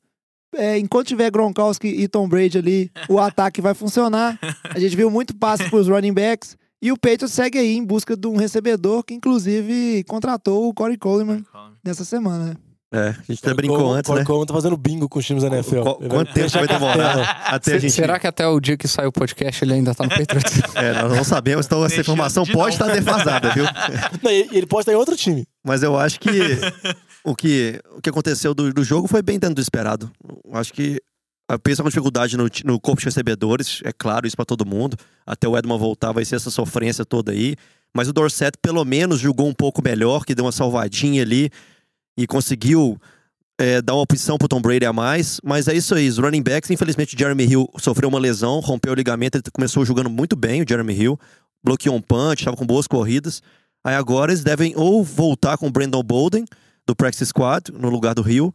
É, enquanto tiver Gronkowski e Tom Brady ali, o [laughs] ataque vai funcionar. A gente viu muito passe pros running backs. E o Patriots segue aí em busca de um recebedor que, inclusive, contratou o Corey Coleman nessa semana, né? É, a gente até brincou antes, né? Como tá fazendo bingo com os times da NFL. Qu- Quanto tempo vai demorar [laughs] até a gente... Será que até o dia que sai o podcast ele ainda tá no Patriots? [laughs] É, nós não sabemos, então essa informação de pode estar defasada, viu? Não, ele pode estar em outro time. Mas eu acho que o que, o que aconteceu do, do jogo foi bem dentro do esperado. Acho que a pensa com dificuldade no, no corpo de recebedores, é claro, isso pra todo mundo. Até o Edman voltar vai ser essa sofrência toda aí. Mas o Dorset pelo menos jogou um pouco melhor, que deu uma salvadinha ali e conseguiu é, dar uma opção pro Tom Brady a mais. Mas é isso aí, os running backs, infelizmente o Jeremy Hill sofreu uma lesão, rompeu o ligamento, ele começou jogando muito bem, o Jeremy Hill. Bloqueou um punch, estava com boas corridas. Aí agora eles devem ou voltar com o Brandon Bolden, do Practice Squad, no lugar do Hill,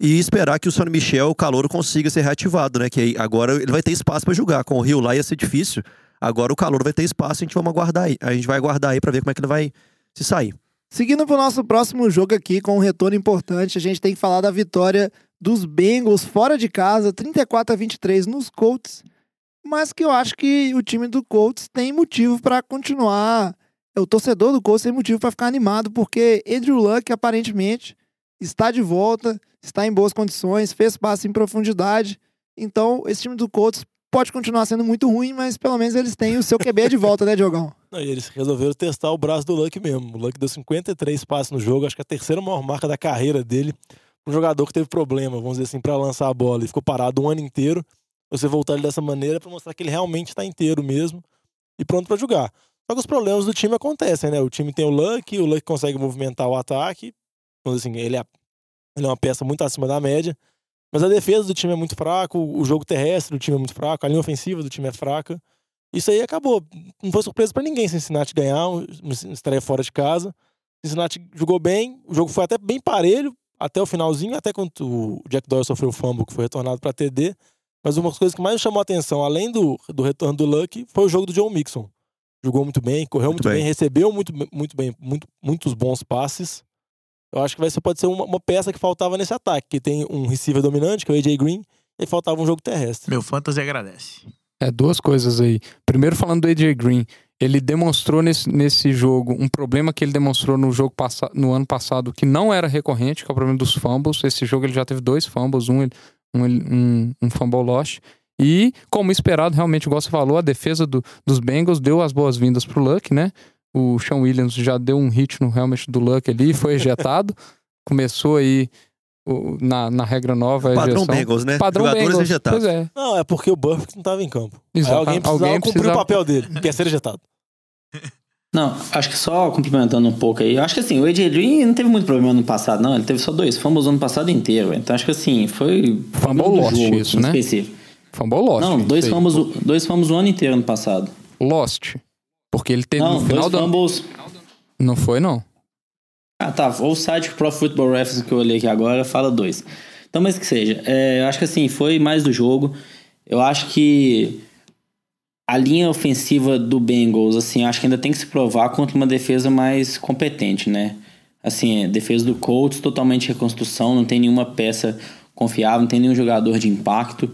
e esperar que o Sonny Michel, o calouro, consiga ser reativado, né? Que agora ele vai ter espaço para jogar. Com o Hill lá ia ser difícil. Agora o calouro vai ter espaço, a gente vai aguardar aí. A gente vai aguardar aí para ver como é que ele vai se sair. Seguindo pro nosso próximo jogo aqui, com um retorno importante, a gente tem que falar da vitória dos Bengals fora de casa, 34 a 23 nos Colts, mas que eu acho que o time do Colts tem motivo para continuar. O torcedor do Colts tem motivo para ficar animado, porque Andrew Luck aparentemente está de volta, está em boas condições, fez passe em profundidade. Então, esse time do Colts pode continuar sendo muito ruim, mas pelo menos eles têm o seu QB de volta, né, Diogão? [laughs] Não, e eles resolveram testar o braço do Luck mesmo. O Luck deu 53 passes no jogo, acho que é a terceira maior marca da carreira dele. Um jogador que teve problema, vamos dizer assim, para lançar a bola e ficou parado um ano inteiro. Você voltar ele dessa maneira para mostrar que ele realmente está inteiro mesmo e pronto para jogar. Só que os problemas do time acontecem, né? O time tem o Luck, o Luck consegue movimentar o ataque. Dizer assim, ele é, ele é uma peça muito acima da média. Mas a defesa do time é muito fraco, o jogo terrestre do time é muito fraco, a linha ofensiva do time é fraca. Isso aí acabou. Não foi surpresa pra ninguém Cincinnati ganhar, estreia fora de casa. Cincinnati jogou bem, o jogo foi até bem parelho, até o finalzinho, até quando o Jack Doyle sofreu o fumble, que foi retornado pra TD. Mas uma das coisas que mais chamou a atenção, além do, do retorno do Luck, foi o jogo do John Mixon. Jogou muito bem, correu muito, Muito bem. bem. recebeu muito, muito bem, muito, muitos bons passes. Eu acho que vai ser, pode ser uma, uma peça que faltava nesse ataque, que tem um receiver dominante, que é o AJ Green, e faltava um jogo terrestre. Meu fantasy agradece. É, duas coisas aí. Primeiro, falando do AJ Green, ele demonstrou nesse, nesse jogo um problema que ele demonstrou no jogo no ano passado que não era recorrente, que é o problema dos fumbles. Esse jogo ele já teve dois fumbles, um, ele- um, ele- um, um fumble lost. E, como esperado, realmente, igual você falou, a defesa do- dos Bengals deu as boas-vindas pro Luck, né? O Sean Williams já deu um hit no helmet do Luck ali, foi ejetado. [laughs] Começou aí o- na, na regra nova Padrão ejeção. Bengals, né? Padrão Jogadores Bengals. ejetados. Pois é. Não, é porque o Burfict não estava em campo. Aí Exato. alguém precisava Alguém cumprir precisava- o papel dele, que é ser ejetado. [laughs] Não, acho que só complementando um pouco aí. Acho que assim, o AJ Green não teve muito problema no passado, não. Ele teve só dois fumbles no ano passado inteiro. Então acho que assim, foi. Fumble lost jogo, isso, né? Específico. Fumble lost. Não, dois aí. fumbles, o- dois fumbles o ano inteiro no passado. Lost. Porque ele teve Não, no final dois do ano. fumbles. Não foi, não. Ah, tá. O site Pro Football Reference que eu olhei aqui agora fala dois. Então, mas que seja. É, eu acho que assim, foi mais do jogo. Eu acho que a linha ofensiva do Bengals, assim, acho que ainda tem que se provar contra uma defesa mais competente, né? Assim, a defesa do Colts, totalmente reconstrução, não tem nenhuma peça confiável, não tem nenhum jogador de impacto.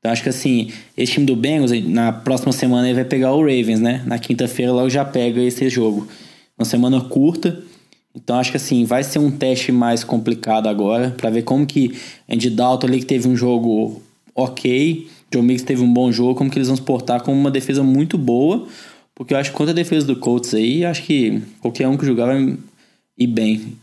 Então acho que assim, esse time do Bengals, na próxima semana ele vai pegar o Ravens, né? Na quinta-feira logo já pega esse jogo. Uma semana curta. Então acho que assim, vai ser um teste mais complicado agora, para ver como que Andy Dalton ali que teve um jogo ok, Joe Mix teve um bom jogo, como que eles vão se portar com uma defesa muito boa, porque eu acho que contra a defesa do Colts aí, acho que qualquer um que jogar vai ir bem.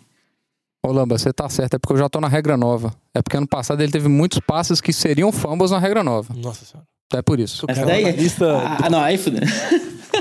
Ô, Lamba, você tá certo. É porque eu já tô na regra nova. É porque ano passado ele teve muitos passes que seriam fumbles na regra nova. Nossa senhora. É por isso. Essa cara, daí uma lista- Ah, não, aí fudeu.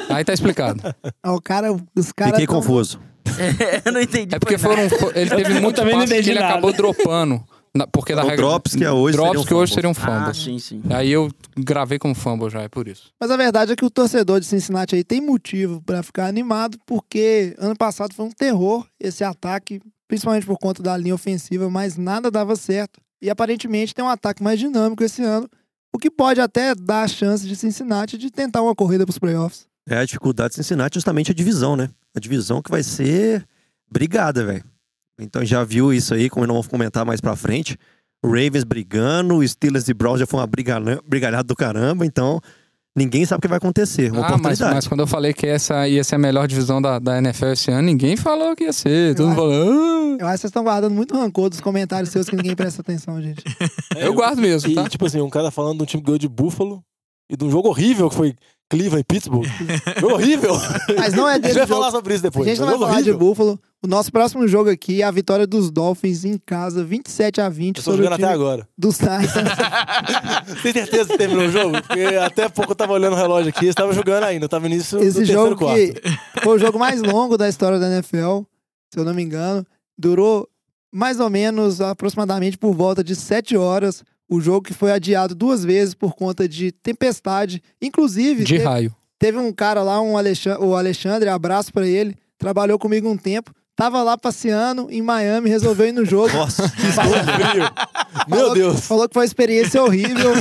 Aí tá explicado. Ah, O cara, os caras. Fiquei tão- confuso. [laughs] eu não entendi. É porque nada. foram. Ele teve não passes que ele nada. acabou dropando. na- porque da O regra. drops que é hoje drops seriam que hoje fumbles. seriam Ah, fumbles. sim, sim. Aí eu gravei como fumble já, é por isso. Mas a verdade é que o torcedor de Cincinnati aí tem motivo pra ficar animado, porque ano passado foi um terror esse ataque, principalmente por conta da linha ofensiva, mas nada dava certo. E aparentemente tem um ataque mais dinâmico esse ano, o que pode até dar a chance de Cincinnati de tentar uma corrida pros playoffs. É a dificuldade de Cincinnati é justamente a divisão, né? A divisão que vai ser brigada, velho. Então já viu isso aí, como não vamos comentar mais pra frente. Ravens brigando, Steelers e Browns já foi uma brigalha- brigalhada do caramba, então ninguém sabe o que vai acontecer. Uma Ah, mas, oportunidade. mas quando eu falei que essa ia ser a melhor divisão da, da NFL esse ano, ninguém falou que ia ser. Todo mundo Eu falou. "Ah". Eu acho que vocês estão guardando muito rancor dos comentários seus que ninguém presta atenção, gente. [laughs] Eu guardo mesmo, E, tá? tipo assim, um cara falando de um time que ganhou de Buffalo e de um jogo horrível que foi Cleveland e Pittsburgh. [laughs] jogo horrível. Mas não é A gente desse vai jogo. falar sobre isso A depois. gente não vai jogo falar de horrível. Buffalo. O nosso próximo jogo aqui é a vitória dos Dolphins em casa, 27 a 20 Eu tô jogando time até agora. dos Titans. [laughs] Tem certeza que terminou o jogo? Porque até pouco eu tava olhando o relógio aqui, eles estavam jogando ainda. Eu tava nisso Esse do jogo que foi o jogo mais longo da história da NFL, se eu não me engano. Durou mais ou menos, aproximadamente por volta de 7 horas. O jogo que foi adiado duas vezes por conta de tempestade. Inclusive, De teve, raio. teve um cara lá, um Alexandre, o Alexandre, abraço pra ele, trabalhou comigo um tempo. Tava lá passeando em Miami, resolveu ir no jogo. Nossa, Falou- Meu falou- Deus. Falou que foi uma experiência horrível.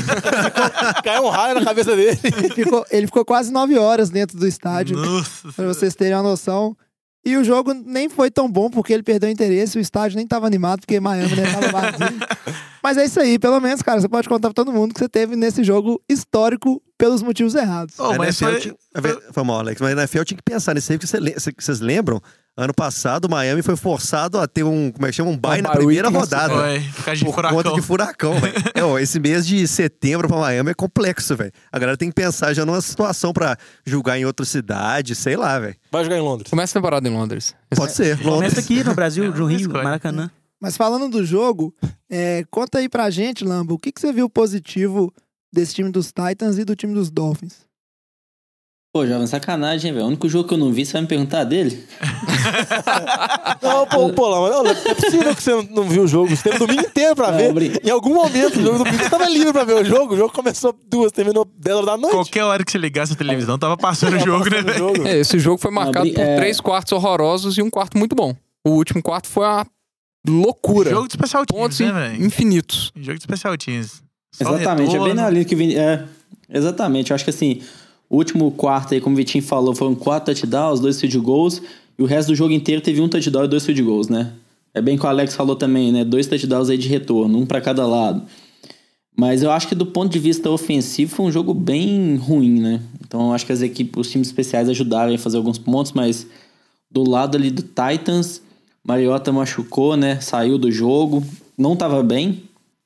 [laughs] Caiu um raio na cabeça dele. Ele ficou, ele ficou quase nove horas dentro do estádio. Nossa. Pra vocês terem uma noção. E o jogo nem foi tão bom porque ele perdeu o interesse, o estádio nem tava animado, porque Miami né, tava vazio. [laughs] Mas é isso aí, pelo menos, cara, você pode contar pra todo mundo que você teve nesse jogo histórico pelos motivos errados. Oh, mas NFL foi- tinha- Foi mal, Alex. Mas a NFL tinha que pensar nisso aí, porque vocês lembram? Ano passado, o Miami foi forçado a ter um, como é que chama? Um bye Um na bye primeira week, rodada. Foi, ficar de Por furacão. conta de furacão, velho. [laughs] É, esse mês de setembro pra Miami é complexo, velho. A galera tem que pensar já numa situação pra julgar em outra cidade, sei lá, velho. Vai jogar em Londres. Começa a temporada em Londres. Pode ser. Começa Londres. aqui no Brasil, no [laughs] Rio, escolhe. Maracanã. Mas falando do jogo, é, conta aí pra gente, Lambo, o que, que você viu positivo desse time dos Titans e do time dos Dolphins? Pô, jovem, sacanagem, velho. O único jogo que eu não vi, você vai me perguntar dele? [laughs] Não, pô, pô, lá, mas olha, é possível que você não viu o jogo. Você teve o domingo inteiro pra Não, ver. Em algum momento do jogo do domingo, você tava livre pra ver o jogo. O jogo começou duas, terminou 10 horas da noite. Qualquer hora que você ligasse a televisão, tava passando o jogo, né, passando o velho? jogo. É, esse jogo foi marcado brin- por é. três quartos horrorosos e um quarto muito bom. O último quarto foi uma loucura. Jogo de especial teams, Pontos né, infinitos. Jogo de especial teams. Só Exatamente, é bem retorno. na linha que o Vini. É, exatamente. Eu acho que assim, o último quarto aí, como o Vitinho falou, foram quatro touchdowns, dois field goals, e o resto do jogo inteiro teve um touchdown e dois field goals, né? É bem que o Alex falou também, né? Dois touchdowns aí de retorno, um pra cada lado. Mas eu acho que do ponto de vista ofensivo foi um jogo bem ruim, né? Então eu acho que as equipes, os times especiais ajudaram a fazer alguns pontos, mas do lado ali do Titans, Mariota machucou, né? Saiu do jogo, não tava bem,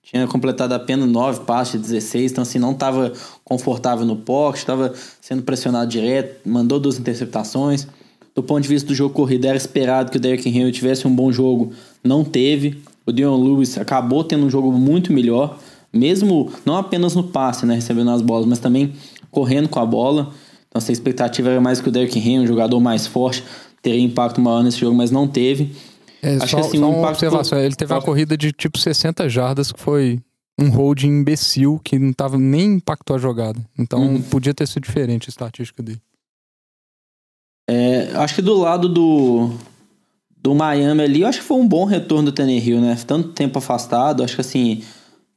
tinha completado apenas 9 passes de 16, então assim, não estava confortável no pocket, estava sendo pressionado direto, mandou duas interceptações. Do ponto de vista do jogo corrido, era esperado que o Derrick Henry tivesse um bom jogo, não teve. O Dion Lewis acabou tendo um jogo muito melhor, mesmo não apenas no passe, né, recebendo as bolas, mas também correndo com a bola. Então, assim, a expectativa era mais que o Derrick Henry, um jogador mais forte, teria impacto maior nesse jogo, mas não teve. É, Acho só, que, assim, só um impacto- observação. Ele teve uma corrida de tipo 60 jardas, que foi um hold imbecil, que não tava nem impactou a jogada. Então Uhum. podia ter sido diferente a estatística dele. É, acho que do lado do, do Miami ali, eu acho que foi um bom retorno do Tannehill, né? Tanto tempo afastado, acho que assim,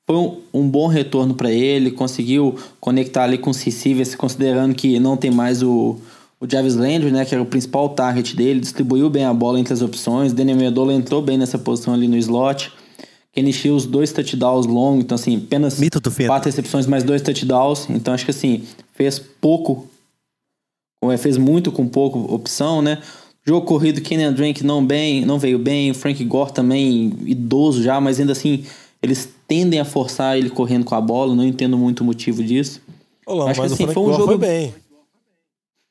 foi um, um bom retorno para ele, conseguiu conectar ali com os receivers, considerando que não tem mais o, o Jarvis Landry, né? Que era o principal target dele, distribuiu bem a bola entre as opções, Danny Amendola entrou bem nessa posição ali no slot. Kenny Shields, dois touchdowns longos, então assim, apenas quatro recepções mais dois touchdowns. Então acho que assim, fez pouco, ou é, fez muito com pouco opção, né? Jogo corrido, Kenyan Drake não bem, não veio bem, Frank Gore também idoso já, mas ainda assim eles tendem a forçar ele correndo com a bola, não entendo muito o motivo disso. Lama, Acho que mas assim, o Frank foi um Gore jogo- foi bem.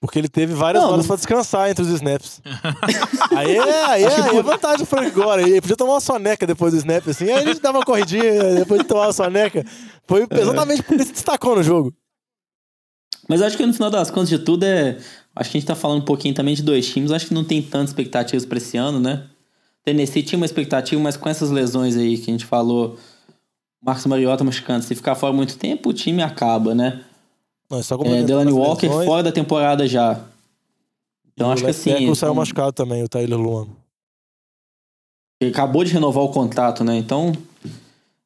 Porque ele teve várias Não, horas não- pra descansar entre os snaps. [laughs] aí é, aí é, aí é vantagem do Frank Gore. Ele podia tomar uma soneca depois do snap, assim. Aí ele dava uma corridinha [laughs] depois de tomar uma soneca. Foi exatamente porque ele se destacou no jogo. Mas acho que no final das contas de tudo é. Acho que a gente tá falando um pouquinho também de dois times. Acho que não tem tantas expectativas pra esse ano, né? Tennessee tinha uma expectativa, mas com essas lesões aí que a gente falou, Marcos Mariota machucando, se ficar fora muito tempo, o time acaba, né? Não, é só É, Delaney Walker lesões. fora da temporada já. Então E acho o que assim. saiu então, machucado também, o Tyler Luan. ele acabou de renovar o contrato, né? Então,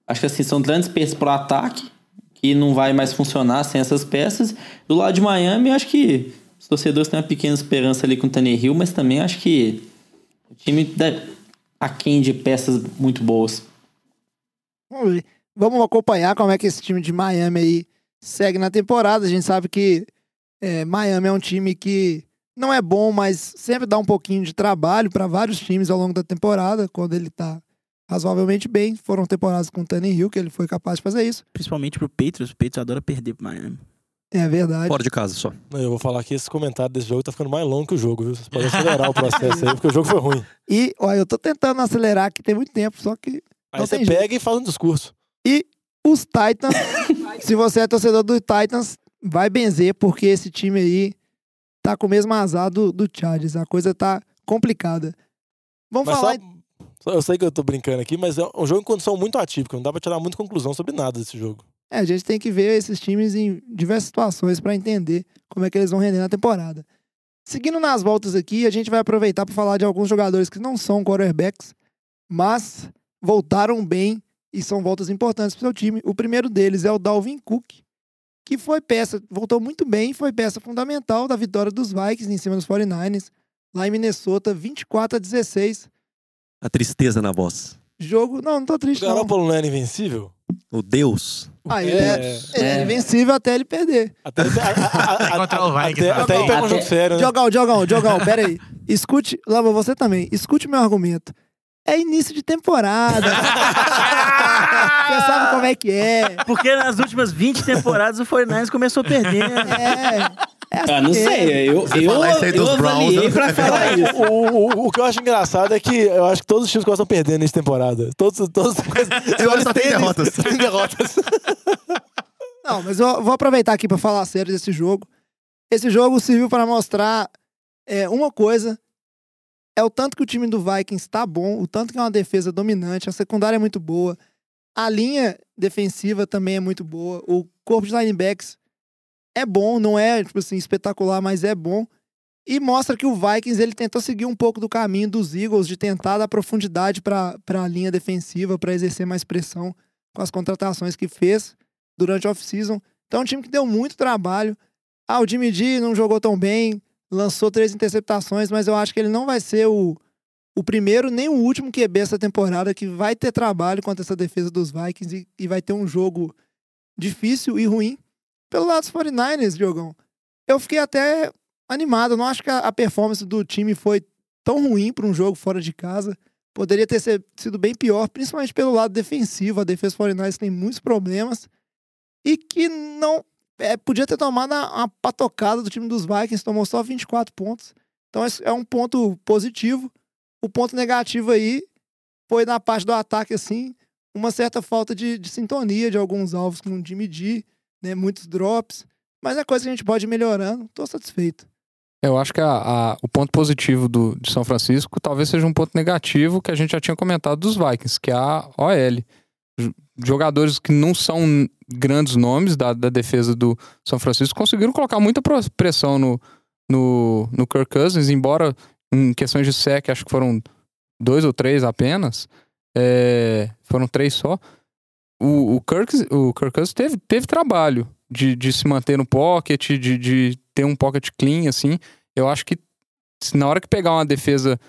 acho que assim, são grandes peças pro ataque, que não vai mais funcionar sem essas peças. Do lado de Miami, acho que os torcedores têm uma pequena esperança ali com o Tannehill, mas também acho que o time dá aquém de peças muito boas. Vamos ver. Vamos acompanhar como é que esse time de Miami aí segue na temporada. A gente sabe que é, Miami é um time que não é bom, mas sempre dá um pouquinho de trabalho para vários times ao longo da temporada, quando ele tá razoavelmente bem. Foram temporadas com o Tannehill que ele foi capaz de fazer isso. Principalmente pro Patriots. O Patriots adora perder pro Miami. É verdade. Fora de casa só. Eu vou falar que esse comentário desse jogo tá ficando mais longo que o jogo, viu? Vocês podem acelerar o processo aí, porque o jogo foi ruim. E, olha, eu tô tentando acelerar aqui tem muito tempo, só que Aí Não você tem jeito. pega e faz um discurso. os Titans, se você é torcedor do Titans, vai benzer, porque esse time aí tá com o mesmo azar do, do Chargers. A coisa tá complicada. Vamos Mas falar. só, eu sei que eu tô brincando aqui, mas é um jogo em condição muito atípica. Não dá pra tirar muita conclusão sobre nada desse jogo. É, a gente tem que ver esses times em diversas situações para entender como é que eles vão render na temporada. Seguindo nas voltas aqui, a gente vai aproveitar para falar de alguns jogadores que não são quarterbacks, mas voltaram bem e são voltas importantes para o seu time. O primeiro deles é o Dalvin Cook, que foi peça, voltou muito bem, foi peça fundamental da vitória dos Vikings em cima dos 49ers, lá em Minnesota, 24 a 16. A tristeza na voz. Jogo, não, não tô O triste não. Garoppolo não era invencível? O Deus. Ah, ele é, ele é invencível até ele perder. Até, a- a- a- [laughs] Contra o Vikings, até, até aí pega um Até- jogo sério, né? Diogão, Diogão, Diogão, pera aí. Escute, Lama, você também. Escute meu argumento. É início de temporada. [laughs] [laughs] você sabe como é que é. Porque nas últimas 20 temporadas o 49ers começou perdendo. [laughs] É. é assim Ah, não sei. Eu, eu, eu avaliei pra falar [laughs] isso. O, o, o que eu acho engraçado é que eu acho que todos os times começam perdendo nessa temporada. Todos, todos, Eu só tem derrotas. Só tem derrotas. Não, mas eu vou aproveitar aqui pra falar sério desse jogo. Esse jogo serviu para mostrar é, uma coisa. É o tanto que o time do Vikings tá bom, o tanto que é uma defesa dominante, a secundária é muito boa, a linha defensiva também é muito boa, o corpo de linebacks é bom, não é tipo assim espetacular, mas é bom. E mostra que o Vikings ele tentou seguir um pouco do caminho dos Eagles de tentar dar profundidade para a linha defensiva, para exercer mais pressão com as contratações que fez durante a off-season. Então é um time que deu muito trabalho. Ah, o Jimmy G não jogou tão bem, lançou três interceptações, mas eu acho que ele não vai ser o, o primeiro nem o último QB essa temporada que vai ter trabalho contra essa defesa dos Vikings e, e vai ter um jogo difícil e ruim. Pelo lado dos 49ers, Diogão, eu fiquei até animado. Não acho que a, a performance do time foi tão ruim para um jogo fora de casa. Poderia ter ser- sido bem pior, principalmente pelo lado defensivo. A defesa 49ers tem muitos problemas e que não é, podia ter tomado a, a patocada do time dos Vikings, tomou só 24 pontos. Então é um ponto positivo. O ponto negativo aí foi na parte do ataque, assim, uma certa falta de, de sintonia de alguns alvos com o Jimmy G, né? Muitos drops. Mas é coisa que a gente pode ir melhorando. Tô satisfeito. Eu acho que a- a- o ponto positivo do, de São Francisco talvez seja um ponto negativo que a gente já tinha comentado dos Vikings, que é a OL. Jogadores que não são grandes nomes da, da defesa do São Francisco conseguiram colocar muita pressão no, no, no Kirk Cousins, embora em questões de sec, acho que foram dois ou três apenas, é, foram três só. O, o, Kirk, o Kirk teve, teve trabalho de, de se manter no pocket, de, de ter um pocket clean, assim. Eu acho que na hora que pegar uma defesa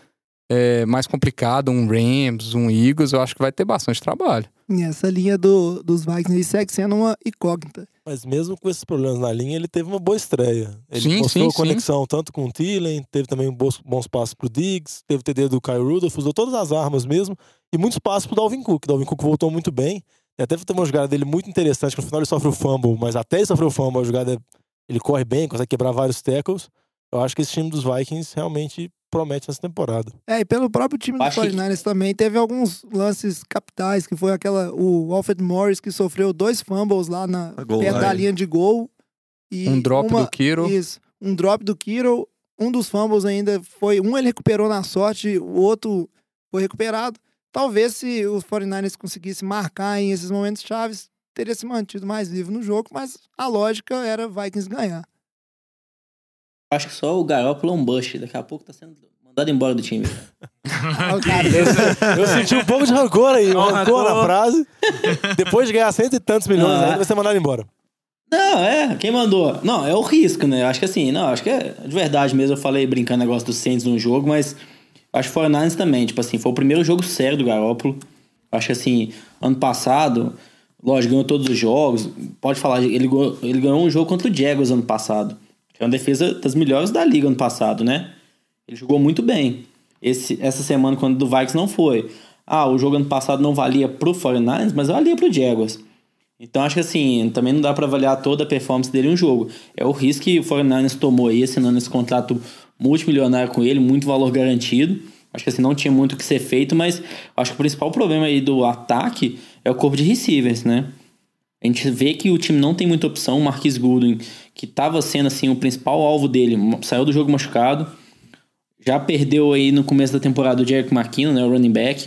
é, mais complicada, um Rams, um Eagles, eu acho que vai ter bastante trabalho. E essa linha do, dos Vikings segue sendo uma incógnita. Mas mesmo com esses problemas na linha, ele teve uma boa estreia. Ele Sim, mostrou sim, conexão tanto com o Thielen, teve também bons, bons passos pro Diggs, teve TD do Kyle Rudolph, usou todas as armas mesmo, e muitos passos pro Dalvin Cook. Dalvin Cook voltou muito bem. E até teve uma jogada dele muito interessante, que no final ele sofre o fumble, mas até ele sofrer o fumble, a jogada ele corre bem, consegue quebrar vários tackles. Eu acho que esse time dos Vikings realmente promete nessa temporada. É, e pelo próprio time do Acho que- 49ers também, teve alguns lances capitais, que foi aquela, o Alfred Morris que sofreu dois fumbles lá na, perto da linha de gol. E Um drop uma- do Kiro. Isso, um drop do Kiro. Um dos fumbles ainda foi, um ele recuperou na sorte, o outro foi recuperado. Talvez se os 49ers conseguissem marcar em esses momentos chaves, teria se mantido mais vivo no jogo, mas a lógica era Vikings ganhar. Acho que só o Garoppolo é um bust. Daqui a pouco tá sendo mandado embora do time. [laughs] Ah, cara, Eu senti um pouco de rancor aí, um rancor na frase. Depois de ganhar cento e tantos milhões, Ah. ainda vai ser mandado embora. Não, é, quem mandou? Não, é o risco, né? Acho que assim, não, acho que é de verdade mesmo. Eu falei brincando negócio do Saints no jogo, mas acho que o 49ers também, tipo assim, foi o primeiro jogo sério do Garoppolo. Acho que assim, ano passado, lógico, ganhou todos os jogos. Pode falar, ele, ganhou- ele ganhou um jogo contra o Jaguars ano passado. É uma defesa das melhores da liga ano passado, né? Ele jogou muito bem. Esse, essa semana, quando do Vikings não foi. Ah, o jogo ano passado não valia pro 49ers, mas valia pro Jaguars. Então acho que assim, também não dá pra avaliar toda a performance dele em um jogo. É o risco que o 49ers tomou aí, assinando esse contrato multimilionário com ele, muito valor garantido. Acho que assim, não tinha muito o que ser feito, mas acho que o principal problema aí do ataque é o corpo de receivers, né? A gente vê que o time não tem muita opção. O Marquis Goodwin, que estava sendo assim o principal alvo dele, saiu do jogo machucado. Já perdeu aí no começo da temporada o Jerick McKinnon, né, o running back.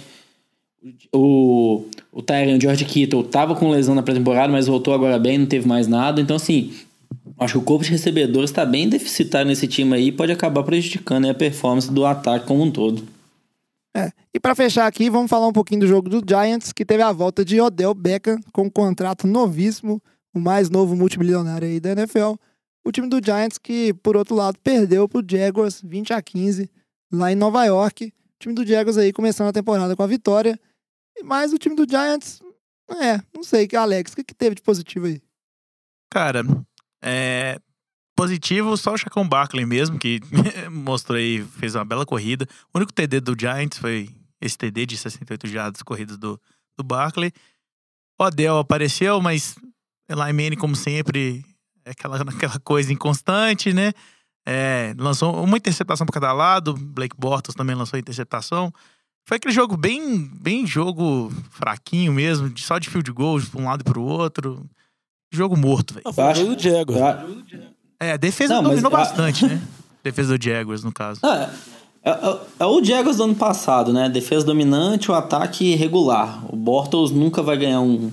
O, o Tyrion George Kittle tava com lesão na pré-temporada, mas voltou agora bem, não teve mais nada. Então, assim, acho que o corpo de recebedores está bem deficitário nesse time aí pode acabar prejudicando aí a performance do ataque como um todo. É. E pra fechar aqui, vamos falar um pouquinho do jogo do Giants, que teve a volta de Odell Beckham com um contrato novíssimo, o mais novo multimilionário aí da NFL. O time do Giants que, por outro lado, perdeu pro Jaguars 20 a 15 lá em Nova York. O time do Jaguars aí começando a temporada com a vitória. Mas o time do Giants, é, não sei, Alex, o que, que teve de positivo aí? Cara, é positivo só o Chacon Barkley mesmo, que [laughs] mostrou aí, fez uma bela corrida. O único TD do Giants foi esse TD de 68 jardas corridas do, do Barkley. O Odell apareceu, mas Eli Manning, como sempre, é aquela, [laughs] aquela coisa inconstante, né? É, lançou uma interceptação para cada lado, Blake Bortles também lançou interceptação. Foi aquele jogo bem, bem jogo fraquinho mesmo, de- só de field goals pra um lado e pro outro. Jogo morto, velho. Foi o jogo do. Eu- É, a defesa Não, mas dominou a- bastante, né? [laughs] Defesa do Jaguars, no caso. Ah, é, é- é o Jaguars do ano passado, né? Defesa dominante, o ataque regular. O Bortles nunca vai ganhar um.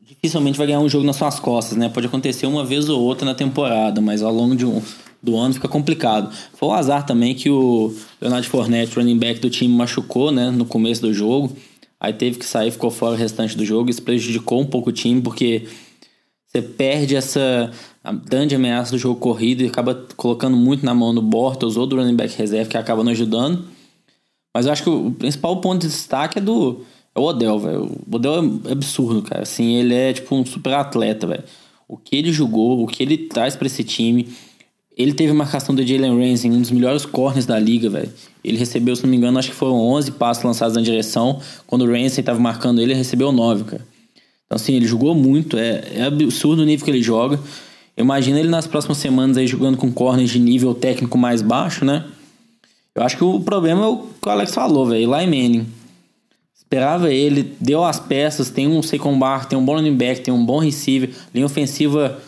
Dificilmente vai ganhar um jogo nas suas costas, né? Pode acontecer uma vez ou outra na temporada, mas ao longo de um, do ano fica complicado. Foi o azar também que o Leonardo Fournette, running back do time, machucou, né? No começo do jogo. Aí teve que sair, ficou fora o restante do jogo. Isso prejudicou um pouco o time, porque você perde essa a grande ameaça do jogo corrido e acaba colocando muito na mão do Bortles ou do running back reserva, que acaba não ajudando. Mas eu acho que o principal ponto de destaque é do é o Odell, velho. O Odell é absurdo, cara. Assim, ele é tipo um super atleta, velho. O que ele jogou, o que ele traz pra esse time. Ele teve marcação do Jalen Ramsey, um dos melhores corners da liga, velho. Ele recebeu, se não me engano, acho que foram 11 passos lançados na direção. Quando o Ramsey tava marcando ele, ele recebeu 9, cara. Então, assim, ele jogou muito. É, é absurdo o nível que ele joga. Eu imagino ele nas próximas semanas aí jogando com corners de nível técnico mais baixo, né? Eu acho que o problema é o que o Alex falou, velho. Eli Manning. Esperava ele, deu as peças, tem um Saquon Bar, tem um bom running back, tem um bom receiver, linha ofensiva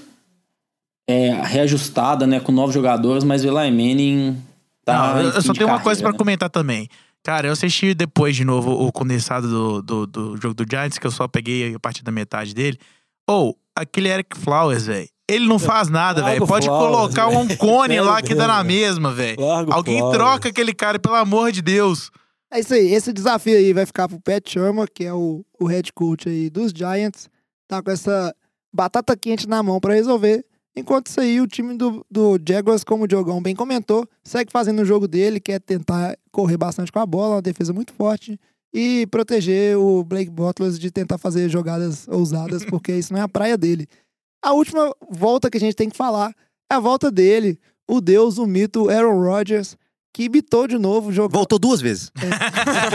é, reajustada, né? Com novos jogadores, mas o Eli Manning tá. Não, eu- só tenho uma coisa pra carreira, né? comentar também. Cara, eu assisti depois de novo o condensado do, do, do jogo do Giants, que eu só peguei a partir da metade dele. Ou, aquele Eric Flowers, velho. Ele não faz nada, velho. Pode Flowers, colocar um cone [laughs] lá que dá na mesmo, mesma, velho. Alguém Flowers. troca aquele cara, pelo amor de Deus. É isso aí, esse desafio aí vai ficar pro Pat Shermer, que é o, o head coach aí dos Giants. Tá com essa batata quente na mão pra resolver. Enquanto isso aí, o time do, do Jaguars, como o Diogão bem comentou, segue fazendo o jogo dele, quer tentar correr bastante com a bola, uma defesa muito forte, e proteger o Blake Bortles de tentar fazer jogadas ousadas, [laughs] porque isso não é a praia dele. A última volta que a gente tem que falar é a volta dele, o deus, o mito Aaron Rodgers, que mitou de novo, jogou Voltou duas vezes. [laughs]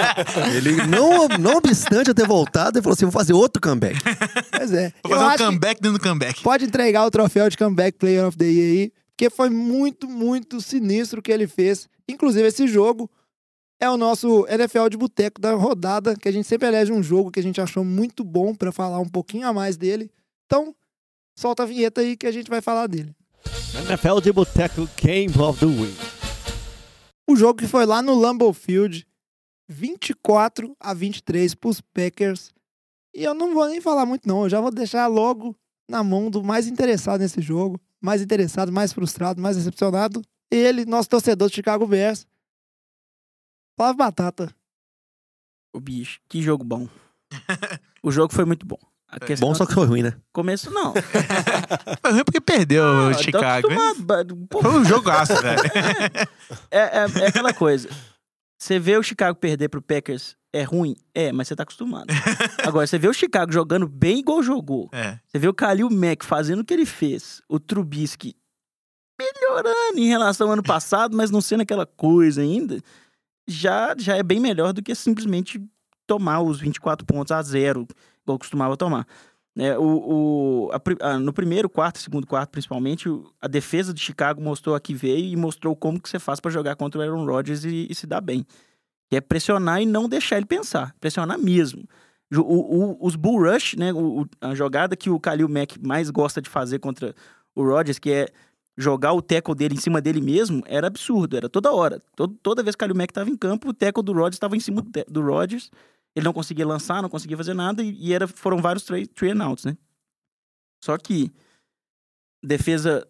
[laughs] ele, não, não obstante eu ter voltado, ele falou assim: vou fazer outro comeback. Pois é. Vou Eu fazer um acho que comeback dentro do comeback. pode entregar o troféu de Comeback Player of the Year aí, porque foi muito, muito sinistro o que ele fez. Inclusive, esse jogo é o nosso NFL de boteco da rodada, que a gente sempre elege um jogo que a gente achou muito bom pra falar um pouquinho a mais dele. Então, solta a vinheta aí que a gente vai falar dele. NFL de Boteco Game of the Week. O jogo que foi lá no Lambeau Field, 24 a 23 pros Packers. E eu não vou nem falar muito não, eu já vou deixar logo na mão do mais interessado nesse jogo, mais interessado, mais frustrado, mais decepcionado, ele, nosso torcedor do Chicago Bears. Flávio Batata. O bicho, que jogo bom. [laughs] o jogo foi muito bom. A questão Bom, só que foi ruim, né? Começo não. [laughs] Foi ruim porque perdeu Ah, o Chicago. pô, Foi um jogaço, velho. [laughs] É, é, é aquela coisa. Você vê o Chicago perder pro Packers é ruim? É, mas você tá acostumado. [laughs] Agora, você vê o Chicago jogando bem igual jogou. É. Você vê o Khalil Mack fazendo o que ele fez. O Trubisky melhorando em relação ao ano passado, mas não sendo aquela coisa ainda. Já, já é bem melhor do que simplesmente tomar os 24 pontos a zero, igual costumava tomar. É, o, o, a ah, no primeiro quarto, segundo quarto, principalmente, a defesa de Chicago mostrou a que veio e mostrou como que você faz pra jogar contra o Aaron Rodgers e, e se dar bem. Que é pressionar e não deixar ele pensar. Pressionar mesmo. O- o- os Bull Rush, né, a jogada que o Khalil Mack mais gosta de fazer contra o Rodgers, que é jogar o tackle dele em cima dele mesmo, era absurdo. Era toda hora. Todo- toda vez que o Khalil Mack estava em campo, o tackle do Rodgers estava em cima do, do Rodgers. Ele não conseguia lançar, não conseguia fazer nada, e, e era, foram vários three, three and outs, né? Só que defesa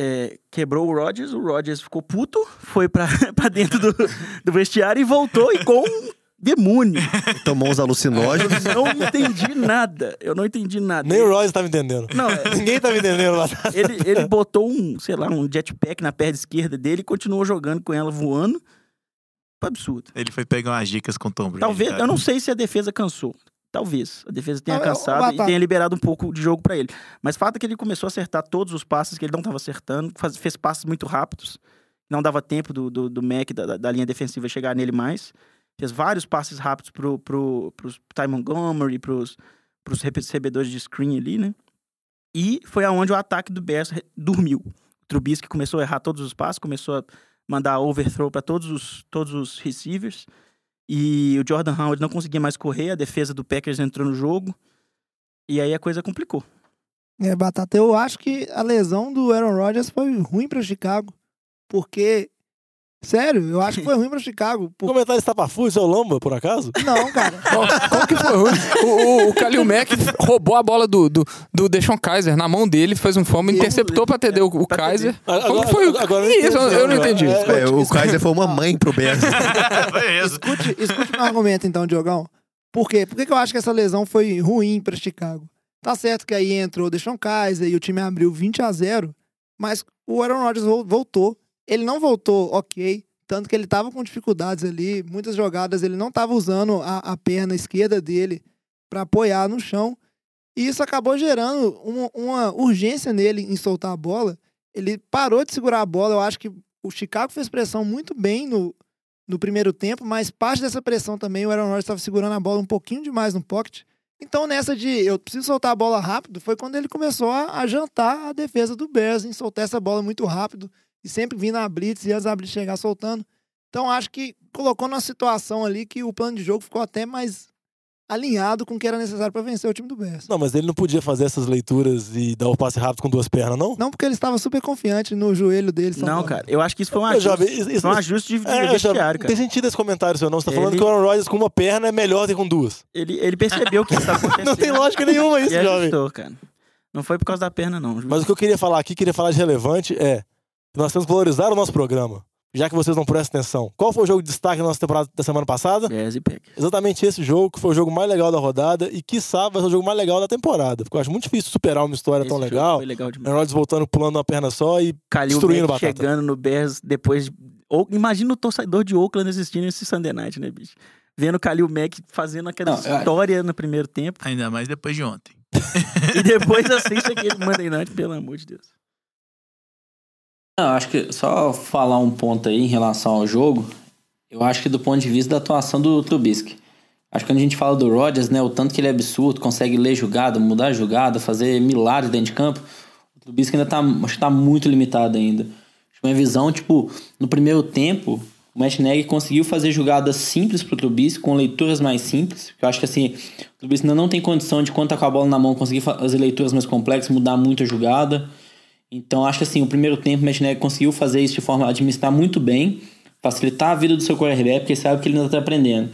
é, quebrou o Rodgers, o Rodgers ficou puto, foi pra, [laughs] pra dentro do, do vestiário e voltou e com um demônio. [laughs] Tomou uns alucinógenos. Eu não entendi nada. Eu não entendi nada. Nem o Royce tava entendendo. Não, é- [laughs] Ninguém tava entendendo lá. ele, ele botou um, sei lá, um jetpack na perna esquerda dele e continuou jogando com ela voando. Foi absurdo. Ele foi pegar umas dicas com o Tom Brady. Talvez, cara. eu não sei se a defesa cansou. Talvez. A defesa tenha Ah, ô, cansado e Batata. tenha liberado um pouco de jogo pra ele. Mas fato é que ele começou a acertar todos os passes que ele não estava acertando, faz- fez passes muito rápidos. Não dava tempo do, do, do Mac, da, da- linha defensiva, chegar nele mais. Fez vários passes rápidos pro, pro, pros Ty Montgomery, pros, pros recebedores de screen ali, né? E foi aonde o ataque do Bears dormiu. O Trubisky começou a errar todos os passes, começou a mandar overthrow para todos os, todos os receivers. E o Jordan Howard não conseguia mais correr, a defesa do Packers entrou no jogo. E aí a coisa complicou. É, Batata, eu acho que a lesão do Aaron Rodgers foi ruim pra Chicago. Porque, sério, eu acho que foi ruim pra Chicago. O Por... comentário estapafúrdio, seu Lamba, por acaso? Não, cara. [laughs] Como, que foi ruim? O, o, o Kalil Mack roubou a bola do, do, do Deshaun Kaiser na mão dele, fez um fome, interceptou pra atender o, o Pra Kaiser. Agora- Como que foi? o- agora eu isso? Eu, eu não entendi, é, É, o Kaiser foi uma mãe pro Bears. Foi [laughs] mesmo. Escute, escute meu argumento então, Diogão. Por quê? Por que, que eu acho que essa lesão foi ruim pra Chicago? Tá certo que aí entrou o Deshaun Kaiser e o time abriu 20 a 0 mas o Aaron Rodgers vol- voltou. Ele não voltou ok, tanto que ele tava com dificuldades ali, muitas jogadas ele não tava usando a, a perna esquerda dele pra apoiar no chão. E isso acabou gerando uma, uma urgência nele em soltar a bola. Ele parou de segurar a bola. Eu acho que o Chicago fez pressão muito bem no, no primeiro tempo, mas parte dessa pressão também o Aaron Rodgers estava segurando a bola um pouquinho demais no pocket. Então, nessa de eu preciso soltar a bola rápido, foi quando ele começou a, a jantar a defesa do Bears em soltar essa bola muito rápido e sempre vindo na blitz e da blitz chegar soltando. Então, acho que colocou numa situação ali que o plano de jogo ficou até mais alinhado com o que era necessário para vencer o time do Bears. Não, mas ele não podia fazer essas leituras e dar o passe rápido com duas pernas, não? Não porque ele estava super confiante no joelho dele. Não, cara, eu acho que isso foi um ajuste, vi- isso- isso- um ajuste de, de É, já- vestiário, cara. Tem sentido esse comentário, seu não. Você tá falando Ele- que o Aaron Rodgers com uma perna é melhor do que com duas. Ele, ele percebeu que isso estava [laughs] acontecendo. Não tem lógica nenhuma isso, e jovem. ajustou, cara. Não foi por causa da perna, não. Mas o que eu queria falar aqui, queria falar de relevante, é nós temos que valorizar o nosso programa. Já que vocês não prestam atenção. Qual foi o jogo de destaque da nossa temporada da semana passada? Bears e Packers. Exatamente esse jogo, que foi o jogo mais legal da rodada e, quiçá, vai ser o jogo mais legal da temporada. Porque eu acho muito difícil superar uma história Esse tão legal. Foi legal demais. Rodgers voltando, pulando uma perna só e Kalil destruindo Mack batata. chegando no Bears depois de... Ou, imagina o torcedor de Oakland assistindo esse Sunday Night, né, bicho? Vendo o Kalil Mack fazendo aquela Não, eu- história no primeiro tempo. Ainda mais depois de ontem. [laughs] e depois assiste aquele Monday Night, pelo amor de Deus. Não, acho que só falar um ponto aí em relação ao jogo. Eu acho que do ponto de vista da atuação do Trubisky. Acho que quando a gente fala do Rodgers, né, o tanto que ele é absurdo, consegue ler jogada, mudar jogada, fazer milagres dentro de campo, o Trubisky ainda tá, acho que tá muito limitado ainda. Acho que minha visão, tipo, no primeiro tempo, o Matt Nagy conseguiu fazer jogadas simples pro Trubisky, com leituras mais simples, eu acho que assim, o Trubisky ainda não tem condição de quando tá com a bola na mão conseguir fazer leituras mais complexas, mudar muito a jogada. Então acho que assim, o primeiro tempo o Nagy conseguiu fazer isso de forma a administrar muito bem, facilitar a vida do seu quarterback, porque sabe que ele ainda está aprendendo.